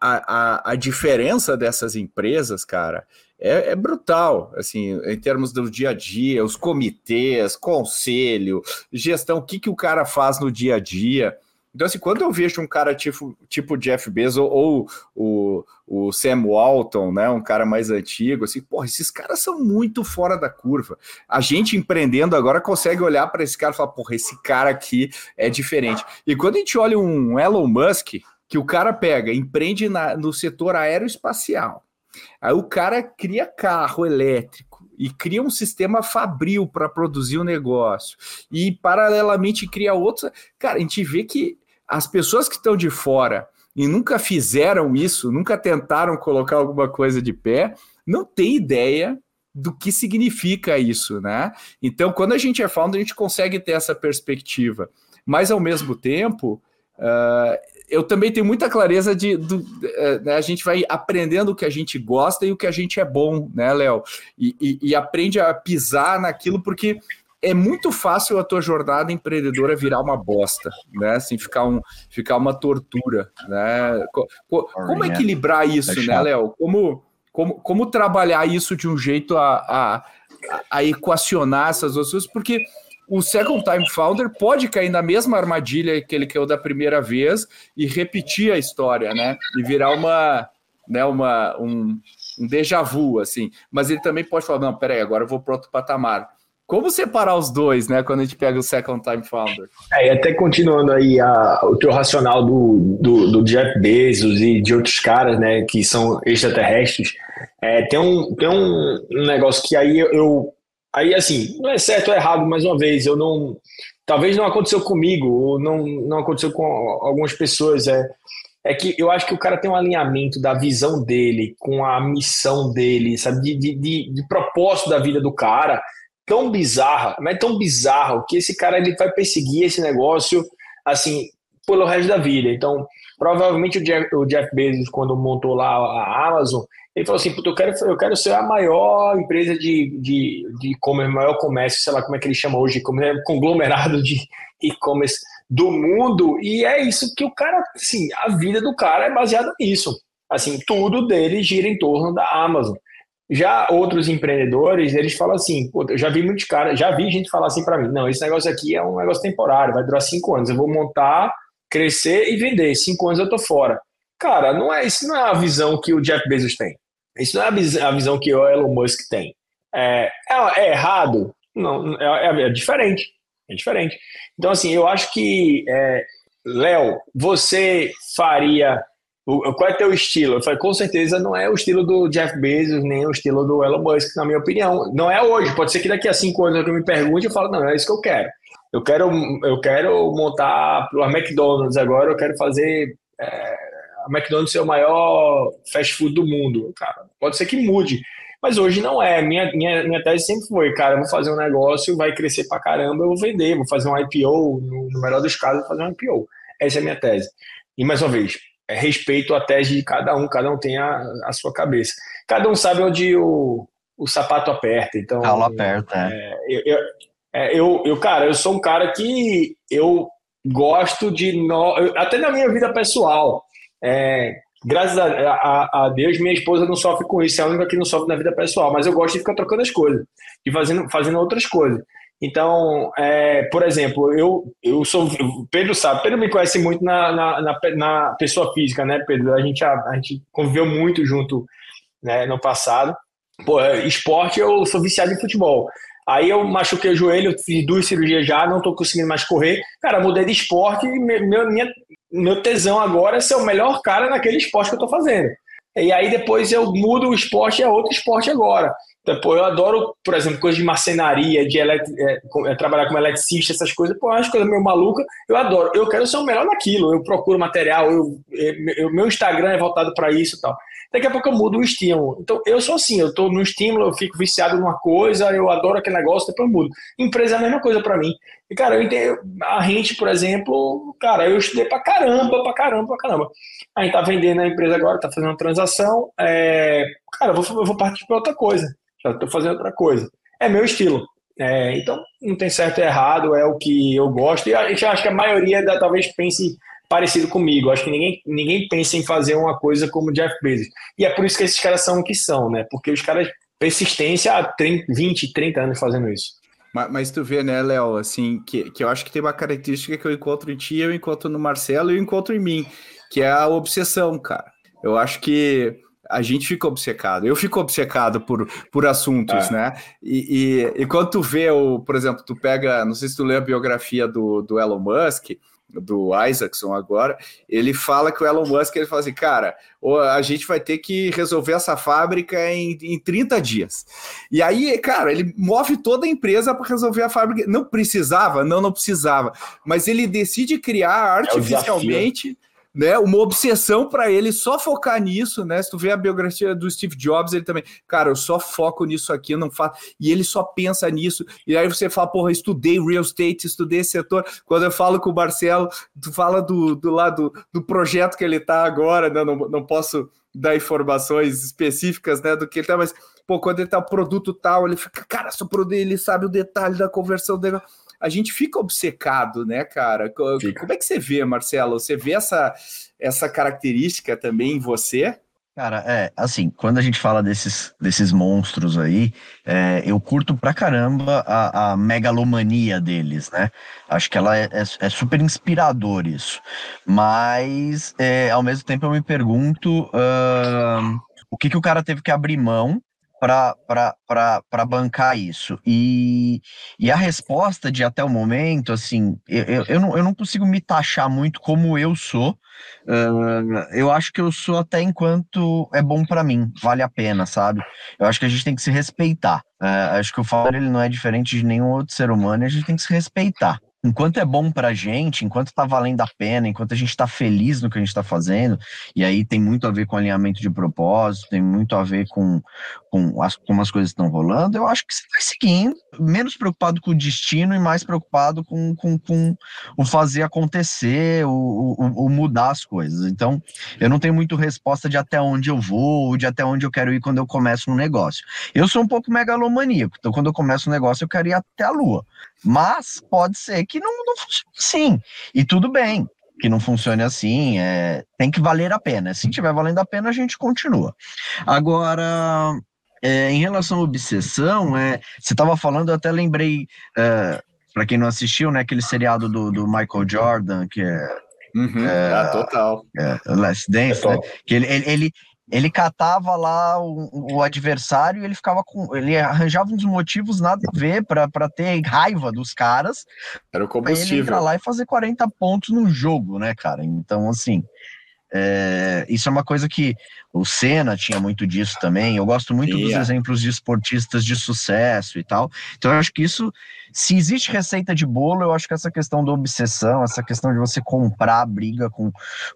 a, a, a diferença dessas empresas, cara, é, é, brutal, assim, em termos do dia a dia, os comitês, conselho, gestão, o que, que o cara faz no dia a dia. Então, assim, quando eu vejo um cara tipo, tipo Jeff Bezos ou, ou o, o Sam Walton, né, um cara mais antigo, assim, porra, esses caras são muito fora da curva. A gente empreendendo agora consegue olhar para esse cara e falar, porra, esse cara aqui é diferente. E quando a gente olha um Elon Musk, que o cara pega, empreende na, no setor aeroespacial, aí o cara cria carro elétrico, e cria um sistema fabril para produzir o um negócio e paralelamente cria outros. Cara, a gente vê que as pessoas que estão de fora e nunca fizeram isso, nunca tentaram colocar alguma coisa de pé, não tem ideia do que significa isso, né? Então, quando a gente é founder, a gente consegue ter essa perspectiva. Mas, ao mesmo tempo, uh, eu também tenho muita clareza de, do, uh, a gente vai aprendendo o que a gente gosta e o que a gente é bom, né, Léo? E, e, e aprende a pisar naquilo, porque é muito fácil a tua jornada empreendedora virar uma bosta, né? Assim, ficar, um, ficar uma tortura, né? Como equilibrar isso, é né, Léo? Como, como, como trabalhar isso de um jeito a, a, a equacionar essas duas coisas? Porque o second time founder pode cair na mesma armadilha que ele caiu da primeira vez e repetir a história, né? E virar uma, né, uma, um, um déjà vu, assim. Mas ele também pode falar, não, peraí, agora eu vou para outro patamar. Como separar os dois, né, quando a gente pega o second time founder? É, e até continuando aí a, o teu racional do, do, do, Jeff Bezos e de outros caras, né, que são extraterrestres, é, tem, um, tem um negócio que aí eu, aí assim, não é certo ou errado, mais uma vez, eu não, talvez não aconteceu comigo, ou não, não aconteceu com algumas pessoas, é, é que eu acho que o cara tem um alinhamento da visão dele com a missão dele, sabe, de, de, de, de propósito da vida do cara, tão bizarra, mas é tão bizarro que esse cara ele vai perseguir esse negócio assim pelo resto da vida. Então, provavelmente o Jeff, o Jeff Bezos, quando montou lá a Amazon, ele falou assim: eu quero, eu quero ser a maior empresa de, de, de e-commerce, maior comércio, sei lá como é que ele chama hoje, é conglomerado de e-commerce do mundo. E é isso que o cara, assim, a vida do cara é baseada nisso. Assim, tudo dele gira em torno da Amazon. Já outros empreendedores, eles falam assim, eu já vi muitos caras, já vi gente falar assim para mim, não, esse negócio aqui é um negócio temporário, vai durar cinco anos, eu vou montar, crescer e vender, cinco anos eu tô fora. Cara, não é isso não é a visão que o Jeff Bezos tem. Isso não é a visão que o Elon Musk tem. É, é, é errado? Não, é, é, é, diferente. É diferente. Então, assim, eu acho que, é, Léo, você faria qual é teu estilo? Eu falei, com certeza não é o estilo do Jeff Bezos, nem o estilo do Elon Musk, na minha opinião. Não é hoje, pode ser que daqui a cinco anos eu me pergunte e eu falo, não, é isso que eu quero. Eu quero, eu quero montar para McDonald's agora, eu quero fazer é, a McDonald's ser o maior fast food do mundo. Cara, pode ser que mude, mas hoje não é. Minha, minha, minha tese sempre foi, cara, eu vou fazer um negócio, vai crescer para caramba, eu vou vender, vou fazer um IPO, no, no melhor dos casos, vou fazer um IPO. Essa é a minha tese. E mais uma vez, é, respeito a tese de cada um, cada um tem a, a sua cabeça. Cada um sabe onde o, o sapato aperta. Então, Calo aperta, é. é eu, eu, é, eu, eu, cara, eu sou um cara que eu gosto de. No, até na minha vida pessoal. É, graças a, a, a, Deus, minha esposa não sofre com isso, é a única que não sofre na vida pessoal, mas eu gosto de ficar trocando as coisas, de fazendo, fazendo outras coisas. Então, é, por exemplo, eu, eu sou. Pedro sabe, Pedro me conhece muito na, na, na, na pessoa física, né, Pedro? A gente, a, a, gente conviveu muito junto né, no passado. Pô, esporte, eu sou viciado em futebol. Aí eu machuquei o joelho, fiz duas cirurgias já, não tô conseguindo mais correr. Cara, mudei de esporte e meu, minha, meu tesão agora é ser o melhor cara naquele esporte que eu tô fazendo. E aí depois eu mudo o esporte é outro esporte agora. Então, pô, eu adoro, por exemplo, coisas de marcenaria, de é, é, trabalhar como eletricista, essas coisas. Pô, é umas coisas meio malucas. Eu adoro. Eu quero ser o melhor naquilo. Eu procuro material, eu, eu meu Instagram é voltado para isso e tal. Daqui a pouco eu mudo o estímulo. Então, eu sou assim, eu estou no estímulo, eu fico viciado numa coisa, eu adoro aquele negócio, depois eu mudo. Empresa é a mesma coisa para mim. E, cara, eu entendo, a gente, por exemplo, cara, eu estudei pra caramba, pra caramba, pra caramba. A gente tá vendendo a empresa agora, tá fazendo uma transação, é, cara, eu vou, eu vou partir para outra coisa já estou fazendo outra coisa. É meu estilo. É, então, não tem certo e errado, é o que eu gosto. E a gente acha que a maioria da, talvez pense parecido comigo. Acho que ninguém, ninguém pensa em fazer uma coisa como o Jeff Bezos. E é por isso que esses caras são o que são, né? Porque os caras, persistência há 30, 20, 30 anos fazendo isso. Mas, mas tu vê, né, Léo, assim, que, que eu acho que tem uma característica que eu encontro em ti, eu encontro no Marcelo e eu encontro em mim, que é a obsessão, cara. Eu acho que a gente fica obcecado. Eu fico obcecado por, por assuntos, é. né? E, e, e, quando tu vê, o, por exemplo, tu pega, não sei se tu lê a biografia do, do Elon Musk, do Isaacson agora, ele fala que o Elon Musk, ele fala assim, cara, a gente vai ter que resolver essa fábrica em, em 30 dias. E aí, cara, ele move toda a empresa para resolver a fábrica. Não precisava? Não, não precisava. Mas ele decide criar é artificialmente... É né? Uma obsessão para ele só focar nisso, né? Se tu vê a biografia do Steve Jobs, ele também, cara, eu só foco nisso aqui, não faço. E ele só pensa nisso. E aí você fala, porra, estudei real estate, estudei esse setor. Quando eu falo com o Marcelo, tu fala do, do lado do projeto que ele tá agora, né? Não, não posso dar informações específicas, né, do que ele tá, mas pô, quando ele tá produto tal, ele fica, cara, seu produto, ele sabe o detalhe da conversão dele. A gente fica obcecado, né, cara? Fica. Como é que você vê, Marcelo? Você vê essa, essa característica também em você? Cara, é, assim, quando a gente fala desses, desses monstros aí, é, eu curto pra caramba a, a, megalomania deles, né? Acho que ela é, é, é super inspirador isso. Mas, é, ao mesmo tempo, eu me pergunto uh, o que, que o cara teve que abrir mão para bancar isso. E, e a resposta de até o momento, assim, eu, eu, não, eu não consigo me taxar muito como eu sou. Uh, eu acho que eu sou até enquanto é bom para mim, vale a pena, sabe? Eu acho que a gente tem que se respeitar. Uh, acho que o Fowler ele não é diferente de nenhum outro ser humano e a gente tem que se respeitar enquanto é bom para a gente, enquanto está valendo a pena, enquanto a gente está feliz no que a gente está fazendo, e aí tem muito a ver com alinhamento de propósito, tem muito a ver com, com as, como as coisas estão rolando, eu acho que você vai seguindo, menos preocupado com o destino e mais preocupado com, com, com o fazer acontecer, o, o, o, mudar as coisas. Então, eu não tenho muito resposta de até onde eu vou, de até onde eu quero ir quando eu começo um negócio. Eu sou um pouco megalomaníaco, então quando eu começo um negócio eu quero ir até a lua. Mas pode ser que não, não funcione assim. E tudo bem que não funcione assim. É, tem que valer a pena. Se tiver valendo a pena, a gente continua. Agora, é, em relação à obsessão, é, você estava falando, eu até lembrei, é, para quem não assistiu, né, aquele seriado do, do Michael Jordan, que é. Uhum, é, ah, total. É, Last Dance, né? Que ele, ele, ele, ele catava lá o, o, adversário e ele ficava com. Ele arranjava uns motivos nada a ver para ter raiva dos caras. Era o combustível. Pra ele entrar lá e fazer 40 pontos no jogo, né, cara? Então, assim. É, isso é uma coisa que o Senna tinha muito disso também. Eu gosto muito yeah. dos exemplos de esportistas de sucesso e tal. Então, eu acho que isso, se existe receita de bolo, eu acho que essa questão da obsessão, essa questão de você comprar a briga com,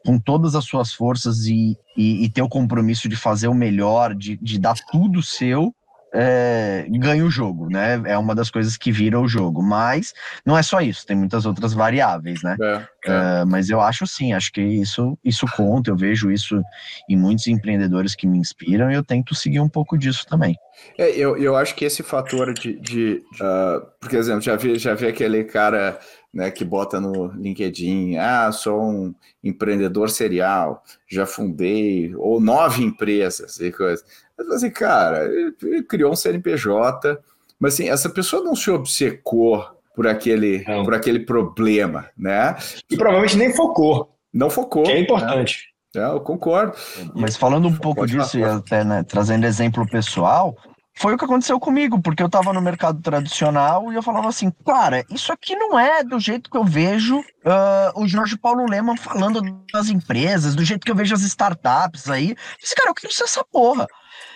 com todas as suas forças e, e, e ter o compromisso de fazer o melhor, de, de dar tudo seu, é, ganha o jogo, né? É uma das coisas que vira o jogo. Mas não é só isso, tem muitas outras variáveis, né? É, é. mas eu acho sim, acho que isso, isso conta. Eu vejo isso em muitos empreendedores que me inspiram e eu tento seguir um pouco disso também. É, eu, eu acho que esse fator de. de uh, por exemplo, já vi, já vi aquele cara né, que bota no LinkedIn, ah, sou um empreendedor serial, já fundei, ou nove empresas e coisas. Mas assim, cara, ele criou um CNPJ, mas assim, essa pessoa não se obcecou por aquele, por aquele problema, né? E provavelmente nem focou. Não focou. Que é importante. Né? É, eu concordo. Mas falando um pouco disso, e até né, trazendo exemplo pessoal, foi o que aconteceu comigo, porque eu estava no mercado tradicional e eu falava assim, cara, isso aqui não é do jeito que eu vejo uh, o Jorge Paulo Leman falando das empresas, do jeito que eu vejo as startups aí. Disse, cara, eu quero ser essa porra.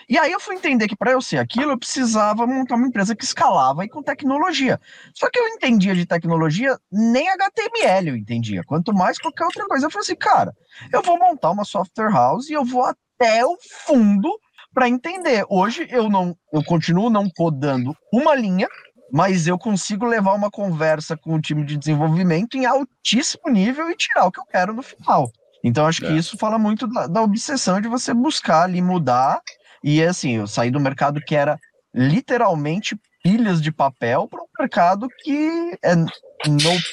E aí eu fui entender que para eu ser aquilo, eu precisava montar uma empresa que escalava e com tecnologia. Só que eu entendia de tecnologia, nem HTML eu entendia, quanto mais qualquer outra coisa. Eu falei assim, cara, eu vou montar uma software house e eu vou até o fundo para entender. Hoje eu não, eu continuo não codando uma linha, mas eu consigo levar uma conversa com o time de desenvolvimento em altíssimo nível e tirar o que eu quero no final. Então acho é. que isso fala muito da, da obsessão de você buscar ali mudar e assim, eu saí do mercado que era literalmente pilhas de papel para um mercado que é no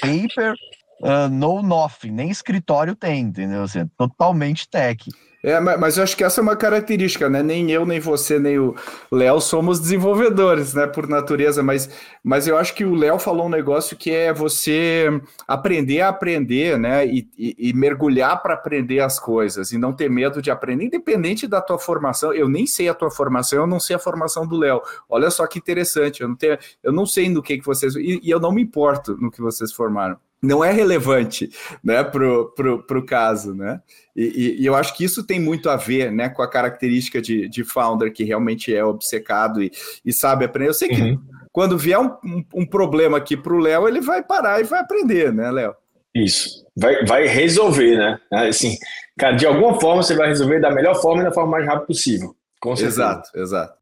paper, uh, no nothing, nem escritório tem, entendeu? Assim, é totalmente tech. É, mas eu acho que essa é uma característica, né? Nem eu, nem você, nem o Léo somos desenvolvedores, né? Por natureza, mas, mas eu acho que o Léo falou um negócio que é você aprender a aprender, né? E, e, e mergulhar para aprender as coisas e não ter medo de aprender, independente da tua formação. Eu nem sei a tua formação, eu não sei a formação do Léo. Olha só que interessante, eu não, tenho, eu não sei no que, que vocês. E, e eu não me importo no que vocês formaram não é relevante né, para o pro, pro caso. Né? E, e, eu acho que isso tem muito a ver né, com a característica de, de founder que realmente é obcecado e, e sabe aprender. Eu sei que uhum. quando vier um, um, um problema aqui para o Léo, ele vai parar e vai aprender, né, Léo? Isso. Vai, vai resolver, né? Assim, cara, de alguma forma você vai resolver da melhor forma e da forma mais rápida possível. Com certeza. Exato, exato.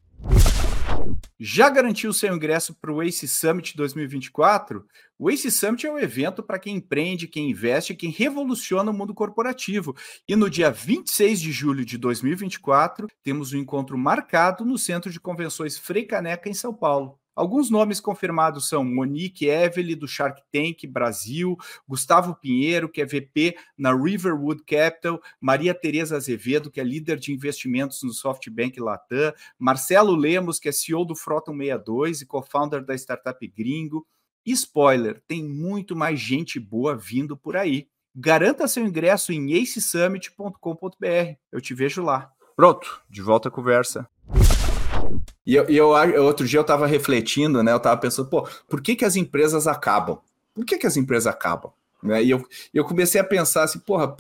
Já garantiu seu ingresso para o ACE Summit 2024? O ACE Summit é um evento para quem empreende, quem investe, quem revoluciona o mundo corporativo. E no dia 26 de julho de 2024, temos um encontro marcado no Centro de Convenções Frei Caneca, em São Paulo. Alguns nomes confirmados são Monique Evely, do Shark Tank Brasil, Gustavo Pinheiro, que é VP na Riverwood Capital, Maria Tereza Azevedo, que é líder de investimentos no SoftBank Latam, Marcelo Lemos, que é CEO do Frota 62 e co-founder da startup Gringo. E spoiler, tem muito mais gente boa vindo por aí. Garanta seu ingresso em acesummit.com.br. Eu te vejo lá. Pronto, de volta à conversa. E eu, eu, outro dia eu estava refletindo, né? Eu estava pensando, pô, por que, que as empresas acabam? Por que, que as empresas acabam? Né? E eu, eu comecei a pensar assim, porra,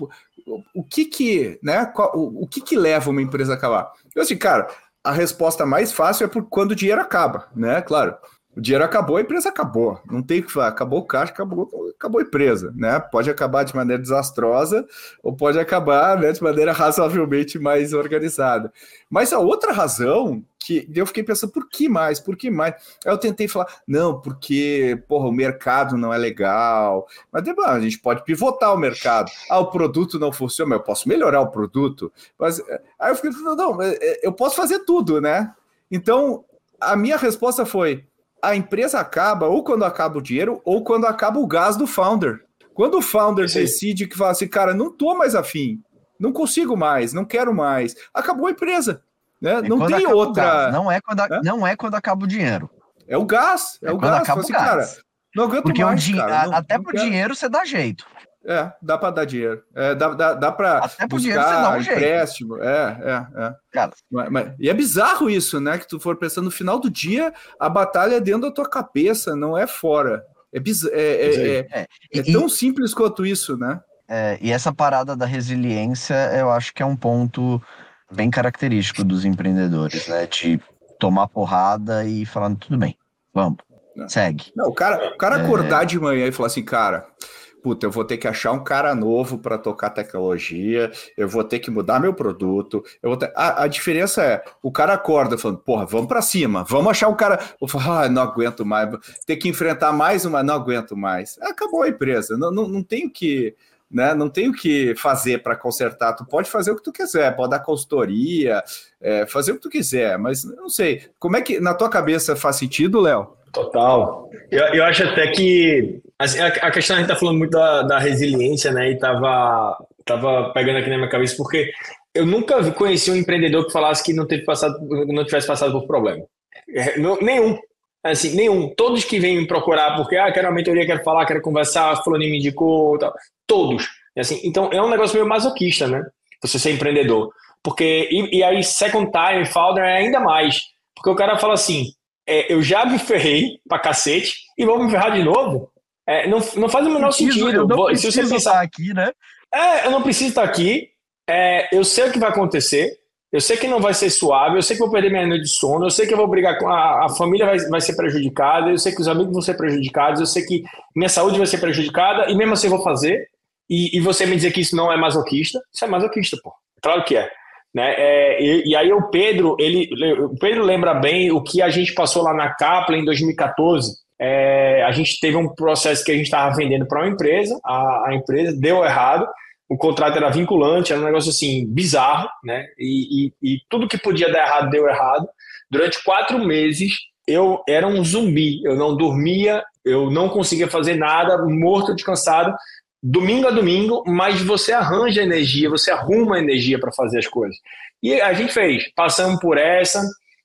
o que que, né? Qual, o, o que que leva uma empresa a acabar? Eu assim, cara, a resposta mais fácil é por quando o dinheiro acaba, né? Claro, o dinheiro acabou, a empresa acabou. Não tem que falar. Acabou o caixa, acabou, acabou a empresa. Né? Pode acabar de maneira desastrosa ou pode acabar né, de maneira razoavelmente mais organizada. Mas a outra razão que eu fiquei pensando, por que mais? Por que mais? Aí eu tentei falar, não, porque porra, o mercado não é legal. Mas a gente pode pivotar o mercado. Ah, o produto não funciona, eu posso melhorar o produto. Mas aí eu fiquei, não, não, eu posso fazer tudo, né? Então, a minha resposta foi a empresa acaba ou quando acaba o dinheiro ou quando acaba o gás do founder. Quando o founder Sim. decide que fala assim, cara, não tô mais afim, não consigo mais, não quero mais, acabou a empresa. Né? É não tem outra. Não é, quando a... não é quando acaba o dinheiro. É o gás, é, é o gás. Acaba assim, o gás. Cara, não aguento Porque mais, din... cara, não, até não pro quero. dinheiro você dá jeito. É, dá para dar dinheiro. É, dá dá, dá para buscar um empréstimo. Jeito. É, é, é. Cara. Mas, mas, e é bizarro isso, né? Que tu for pensando no final do dia, a batalha é dentro da tua cabeça, não é fora. É, biz... é, é, é, é, é tão simples quanto isso, né? É, e essa parada da resiliência, eu acho que é um ponto bem característico dos empreendedores, né? De tomar porrada e falar, tudo bem, vamos, segue. Não, o cara, o cara acordar de manhã e falar assim, cara, puta, eu vou ter que achar um cara novo para tocar tecnologia, eu vou ter que mudar meu produto. Eu vou ter... a, a diferença é, o cara acorda falando, porra, vamos para cima, vamos achar um cara. Eu falo, ah, não aguento mais, ter que enfrentar mais uma, não aguento mais. Acabou a empresa, não, não, não tenho que. Né? Não tem o que fazer para consertar. Tu pode fazer o que tu quiser, pode dar consultoria, é, fazer o que tu quiser, mas não sei. Como é que na tua cabeça faz sentido, Léo? Total. Eu, eu acho até que a, a, questão a gente está falando muito da, da, resiliência, né? E tava, tava pegando aqui na minha cabeça, porque eu nunca conheci um empreendedor que falasse que não teve passado, não tivesse passado por problema. É, nenhum. Assim, nenhum. Todos que vêm me procurar porque, ah, quero uma mentoria, quero falar, quero conversar, fulano me indicou, tal. Todos. Assim, então, é um negócio meio masoquista, né? Você ser empreendedor. Porque, e, e aí, second time, founder é ainda mais. Porque o cara fala assim, é, eu já me ferrei pra cacete e vou me ferrar de novo. É, não, não faz o menor preciso, sentido. Eu não Se você pensar aqui, né? É, eu não preciso estar aqui. É, eu sei o que vai acontecer. Eu sei que não vai ser suave. Eu sei que vou perder minha noite de sono. Eu sei que eu vou brigar com a, a família, vai, vai ser prejudicada. Eu sei que os amigos vão ser prejudicados. Eu sei que minha saúde vai ser prejudicada. E mesmo assim eu vou fazer. E, e você me dizer que isso não é masoquista? Isso é masoquista, pô. Claro que é. Né? É, e, e, aí o Pedro, ele, o Pedro lembra bem o que a gente passou lá na Capla em 2014. É, a gente teve um processo que a gente estava vendendo para uma empresa, a, a, empresa deu errado, o contrato era vinculante, era um negócio assim bizarro, né? E, e, e tudo que podia dar errado deu errado. Durante quatro meses eu era um zumbi, eu não dormia, eu não conseguia fazer nada, morto, descansado domingo a domingo, mas você arranja energia, você arruma energia para fazer as coisas. E a gente fez, passamos por essa,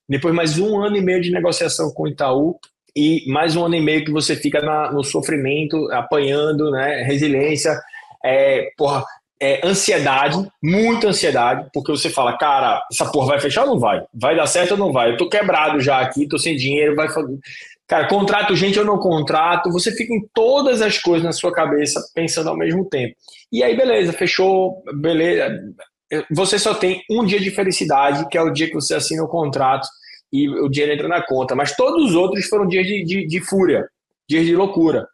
depois mais um ano e meio de negociação com o Itaú e mais um ano e meio que você fica na, no sofrimento, apanhando, né, resiliência, é, porra, é, ansiedade, muita ansiedade, porque você fala, cara, essa porra vai fechar ou não vai? Vai dar certo ou não vai? Eu tô quebrado já aqui, tô sem dinheiro, vai fazer Cara, contrato gente ou não contrato, você fica em todas as coisas na sua cabeça pensando ao mesmo tempo. E aí, beleza, fechou, beleza. Você só tem um dia de felicidade, que é o dia que você assina o contrato e o dinheiro entra na conta. Mas todos os outros foram dias de, de, de fúria, dias de loucura.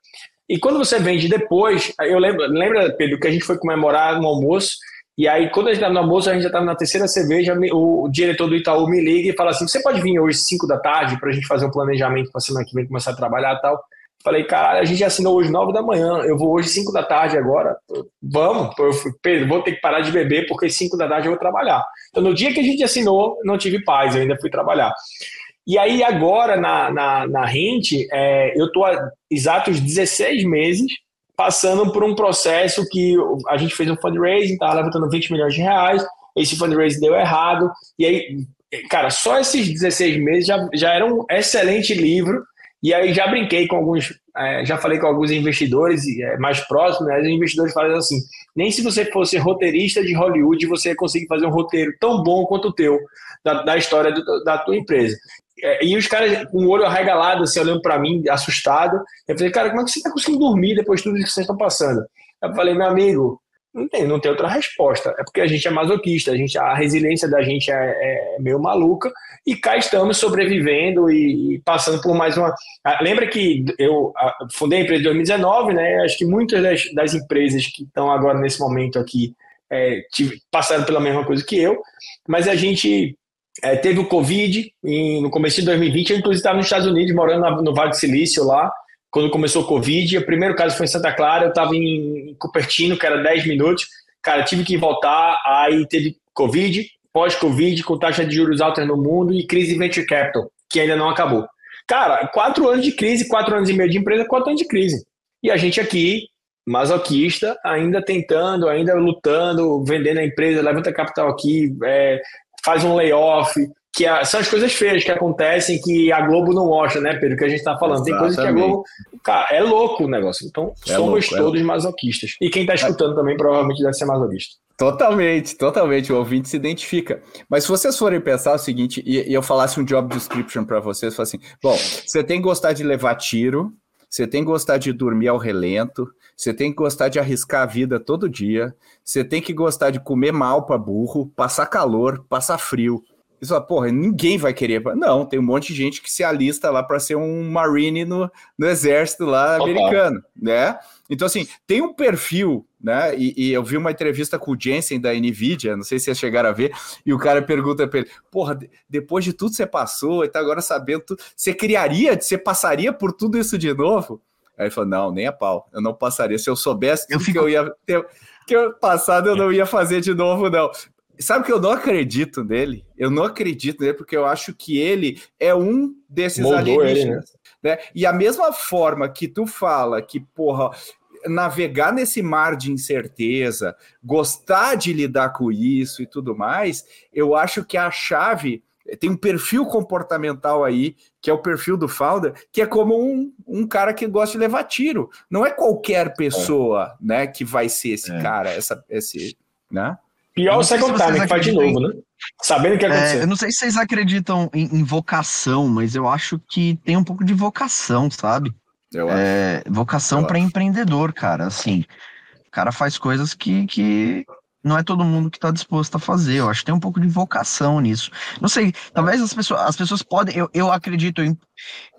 E quando você vende depois, eu lembro, lembra, Pedro, que a gente foi comemorar um almoço E aí, quando a gente estava no almoço, a gente já estava na terceira cerveja, o diretor do Itaú me liga e fala assim: você pode vir hoje 5 da tarde para a gente fazer um planejamento para semana que vem começar a trabalhar e tal. Falei, caralho, a gente já assinou hoje 9 da manhã, eu vou hoje 5 da tarde agora. Vamos, eu Pedro, vou ter que parar de beber porque 5 da tarde eu vou trabalhar. Então, no dia que a gente assinou, não tive paz, eu ainda fui trabalhar. E aí, agora, na, na, na Rente, é, eu estou há exatos 16 meses passando por um processo que a gente fez um fundraising, estava levantando 20 milhões de reais, esse fundraising deu errado, e aí, cara, só esses 16 meses já, já era um excelente livro, e aí já brinquei com alguns, é, já falei com alguns investidores é, mais próximos, né, os investidores falam assim, nem se você fosse roteirista de Hollywood, você ia conseguir fazer um roteiro tão bom quanto o teu, da, da história do, da tua empresa. É, e os caras com o olho arregalado, assim, olhando para mim, assustado. Eu falei, cara, como é que você tá conseguindo dormir depois de tudo isso que vocês estão passando? Eu falei, meu amigo, não tem, não tem outra resposta. É porque a gente é masoquista, a, gente, a resiliência da gente é, é meio maluca e cá estamos sobrevivendo e, e, passando por mais uma. Ah, lembra que eu fundei a empresa em 2019, né? Acho que muitas das, das empresas que estão agora nesse momento aqui é, tive, passaram pela mesma coisa que eu, mas a gente é, teve o Covid em, no começo de 2020, eu inclusive estava nos Estados Unidos, morando na, no Vale do Silício lá, quando começou o Covid. O primeiro caso foi em Santa Clara, eu estava em Cupertino, que era 10 minutos. Cara, tive que voltar, aí teve Covid, pós-Covid, com taxa de juros altas no mundo e crise venture capital, que ainda não acabou. Cara, quatro anos de crise, quatro anos e meio de empresa, quatro anos de crise. E a gente aqui, masoquista, ainda tentando, ainda lutando, vendendo a empresa, levanta capital aqui, é, faz um layoff, que a, são as coisas feias que acontecem que a Globo não mostra, né, Pedro? Que a gente está falando. Exatamente. Tem coisas que a Globo. Cara, é louco o negócio. Então, é somos louco, é todos é masoquistas. E quem está escutando também provavelmente deve ser masoquista. Totalmente, totalmente. O ouvinte se identifica. Mas se vocês forem pensar o seguinte, e, e eu falasse um job description para vocês, falasse assim: bom, você tem que gostar de levar tiro, você tem que gostar de dormir ao relento, você tem que gostar de arriscar a vida todo dia. Você tem que gostar de comer mal para burro, passar calor, passar frio. Isso, fala, porra, ninguém vai querer. Não, tem um monte de gente que se alista lá para ser um Marine no, no exército lá americano, né? Então, assim, tem um perfil, né? E, e, eu vi uma entrevista com o Jensen da Nvidia, não sei se vocês chegaram a ver, e o cara pergunta para ele: porra, depois de tudo que você passou e tá agora sabendo tudo, você criaria, você passaria por tudo isso de novo? Aí ele falou: não, nem a pau, eu não passaria. Se eu soubesse eu fico... que eu ia ter, que eu passado, eu não ia fazer de novo, não. Sabe que eu não acredito nele? Eu não acredito nele, porque eu acho que ele é um desses Moldou alienígenas. Ele, né? né? E a mesma forma que tu fala que, porra, navegar nesse mar de incerteza, gostar de lidar com isso e tudo mais, eu acho que a chave tem um perfil comportamental aí, que é o perfil do founder, que é como um, um cara que gosta de levar tiro. Não é qualquer pessoa, é. né, que vai ser esse é. cara, essa, esse, né? Pior o second time, que faz de novo, né? Sabendo o que aconteceu. É, eu não sei se vocês acreditam em, em, vocação, mas eu acho que tem um pouco de vocação, sabe? Eu é, acho. Vocação para empreendedor, cara. Assim, o cara faz coisas que, que não é todo mundo que está disposto a fazer. Eu acho que tem um pouco de vocação nisso. Não sei, talvez as pessoas, as pessoas podem. Eu, eu acredito, eu,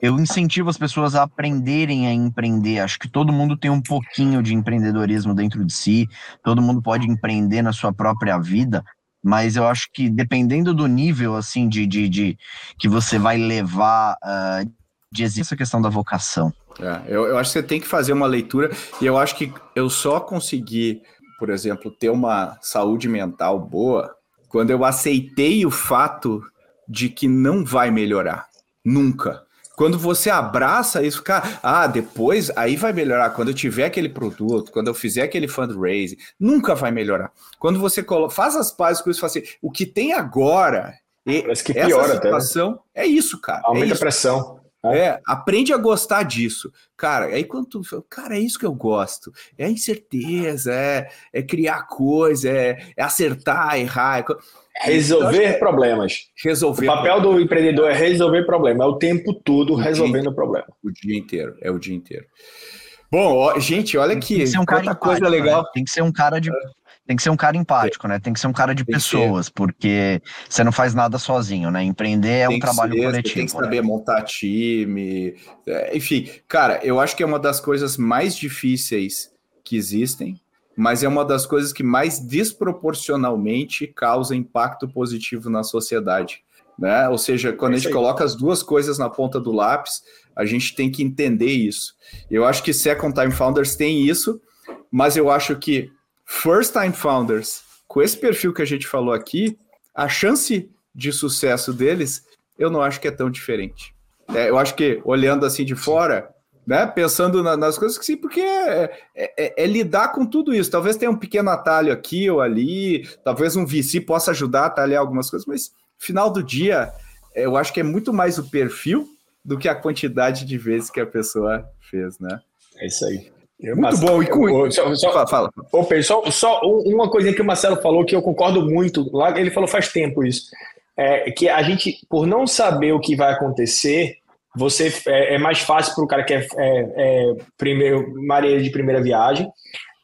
eu incentivo as pessoas a aprenderem a empreender. Acho que todo mundo tem um pouquinho de empreendedorismo dentro de si, todo mundo pode empreender na sua própria vida. Mas eu acho que dependendo do nível assim de, de, de que você vai levar uh, de essa questão da vocação. É, eu, eu acho que você tem que fazer uma leitura, e eu acho que eu só consegui por exemplo, ter uma saúde mental boa quando eu aceitei o fato de que não vai melhorar. Nunca. Quando você abraça isso, cara, ah, depois aí vai melhorar. Quando eu tiver aquele produto, quando eu fizer aquele fundraising, nunca vai melhorar. Quando você faz as pazes com isso, faz assim, o que tem agora, Parece que piora essa né? situação, até. é isso, cara. Aumenta é a pressão. É. é, aprende a gostar disso. Cara, aí quando tu cara, é isso que eu gosto. É a incerteza, é, é criar coisa, é, é acertar, errar. É, resolver é problemas. Resolver. O papel do empreendedor é resolver problema, é o tempo todo o resolvendo o problema. O dia inteiro, é o dia inteiro. Bom, ó, gente, olha aqui, tem que ser um cara coisa legal. Né? Tem que ser um cara de tem que ser um cara empático, né? Tem que ser um cara de tem pessoas, porque você não faz nada sozinho, né? Empreender é tem um trabalho ser, coletivo. Tem que saber né? montar time, é, enfim, cara, eu acho que é uma das coisas mais difíceis que existem, mas é uma das coisas que mais desproporcionalmente causa impacto positivo na sociedade. Né? Ou seja, quando é a gente coloca as duas coisas na ponta do lápis, a gente tem que entender isso. Eu acho que Second Time Founders tem isso, mas eu acho que First Time Founders, com esse perfil que a gente falou aqui, a chance de sucesso deles, eu não acho que é tão diferente. É, eu acho que, olhando assim de fora, né, pensando na, nas coisas que sim, porque é, é, é, é, lidar com tudo isso. Talvez tenha um pequeno atalho aqui ou ali, talvez um VC possa ajudar a atalhar algumas coisas, mas final do dia, eu acho que é muito mais o perfil do que a quantidade de vezes que a pessoa fez, né? É isso aí. Muito Mas, bom. E com... só, só, fala, fala. Pedro, só, só uma coisinha que o Marcelo falou que eu concordo muito. Lá ele falou faz tempo isso. É que a gente, por não saber o que vai acontecer, você é, é mais fácil para o cara que é, é, é primeiro, marinheiro de primeira viagem.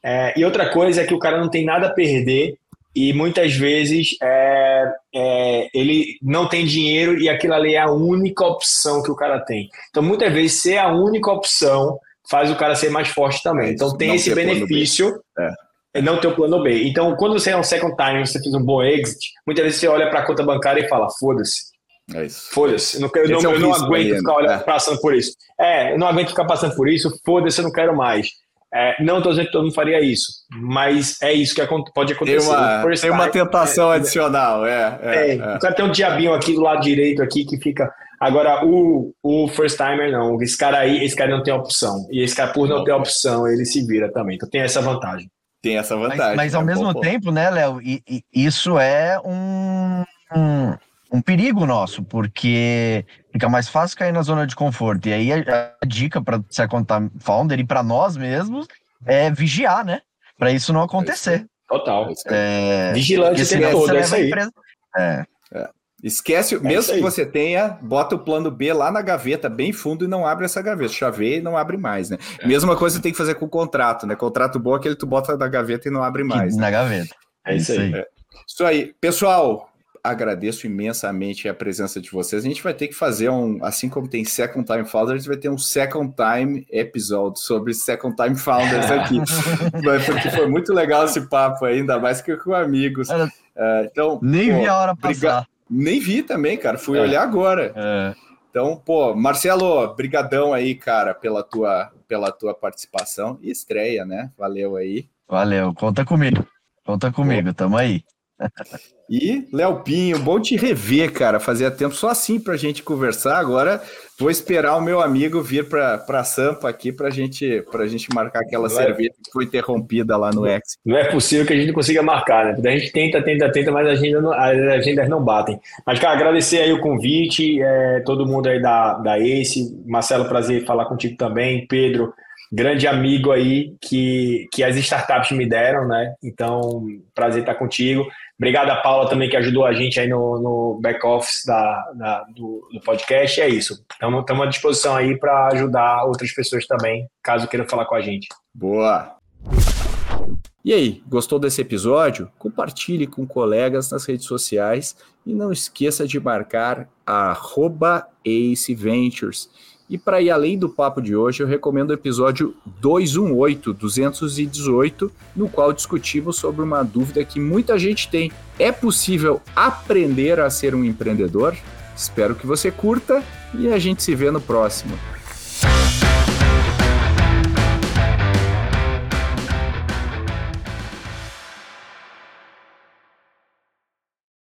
É, e outra coisa é que o cara não tem nada a perder e muitas vezes é, é, ele não tem dinheiro e aquilo ali é a única opção que o cara tem. Então, muitas vezes, ser a única opção faz o cara ser mais forte também. Então, tem esse benefício. É. Não ter o plano B. Então, quando você é um second time, você fez um bom exit, muitas vezes você olha para a conta bancária e fala: foda-se. É isso. Foda-se. Eu não, eu não, é eu não aguento ficar olhando, é. passando por isso. É, eu não aguento ficar passando por isso. Foda-se, eu não quero mais. É, não estou dizendo que todo mundo faria isso, mas é isso que pode acontecer. Tem uma, tem uma tentação é, adicional, é, é, é. O cara tem um diabinho aqui do lado direito aqui que fica. Agora, o, o first timer não. Esse cara aí, esse cara não tem opção. E esse cara, por não ter opção, ele se vira também. Então tem essa vantagem. Tem essa vantagem. Mas, mas ao é mesmo tempo, né, Léo, isso é um, um um perigo nosso, porque fica mais fácil cair na zona de conforto. E aí a, a dica para Second Time Founder e para nós mesmos é vigiar, né? Para isso não acontecer. Total. É, Vigilante o tempo todo, é isso aí. É. É. Esquece, é mesmo que você tenha, bota o plano B lá na gaveta, bem fundo, e não abre essa gaveta. Chaveia e não abre mais, né? É. Mesma coisa você tem que fazer com o contrato, né? Contrato bom é aquele que tu bota na gaveta e não abre mais. Na né? gaveta. É isso aí. É. Isso aí. Pessoal, agradeço imensamente a presença de vocês. A gente vai ter que fazer um, assim como tem Second Time Founders, vai ter um Second Time episódio sobre Second Time Founders aqui, porque foi muito legal esse papo, ainda mais que com amigos. Uh, então, nem pô, vi a hora passar. Nem vi também, cara. Fui é. olhar agora. É. Então, pô, Marcelo, brigadão aí, cara, pela tua, pela tua participação e estreia, né? Valeu aí. Valeu, conta comigo. Conta comigo, pô. tamo aí. E, Léo Pinho, bom te rever, cara. Fazia tempo só assim pra gente conversar. Agora vou esperar o meu amigo vir pra Sampa aqui pra gente, pra gente marcar aquela não cerveja é... que foi interrompida lá no X. Não é possível que a gente consiga marcar, né? A gente tenta, tenta, tenta, mas a agenda não, as agendas não batem. Mas, cara, agradecer aí o convite, é, todo mundo aí da, da ACE. Marcelo, prazer falar contigo também. Pedro, grande amigo aí que, que as startups me deram, né? Então, prazer estar contigo. Obrigado a Paula também que ajudou a gente aí no, no back-office da, da, do, do, podcast. É isso. Estamos à disposição aí para ajudar outras pessoas também, caso queiram falar com a gente. Boa! E aí, gostou desse episódio? Compartilhe com colegas nas redes sociais e não esqueça de marcar a Ace Ventures e para ir além do papo de hoje, eu recomendo o episódio 218, 218, no qual discutimos sobre uma dúvida que muita gente tem: é possível aprender a ser um empreendedor? Espero que você curta e a gente se vê no próximo.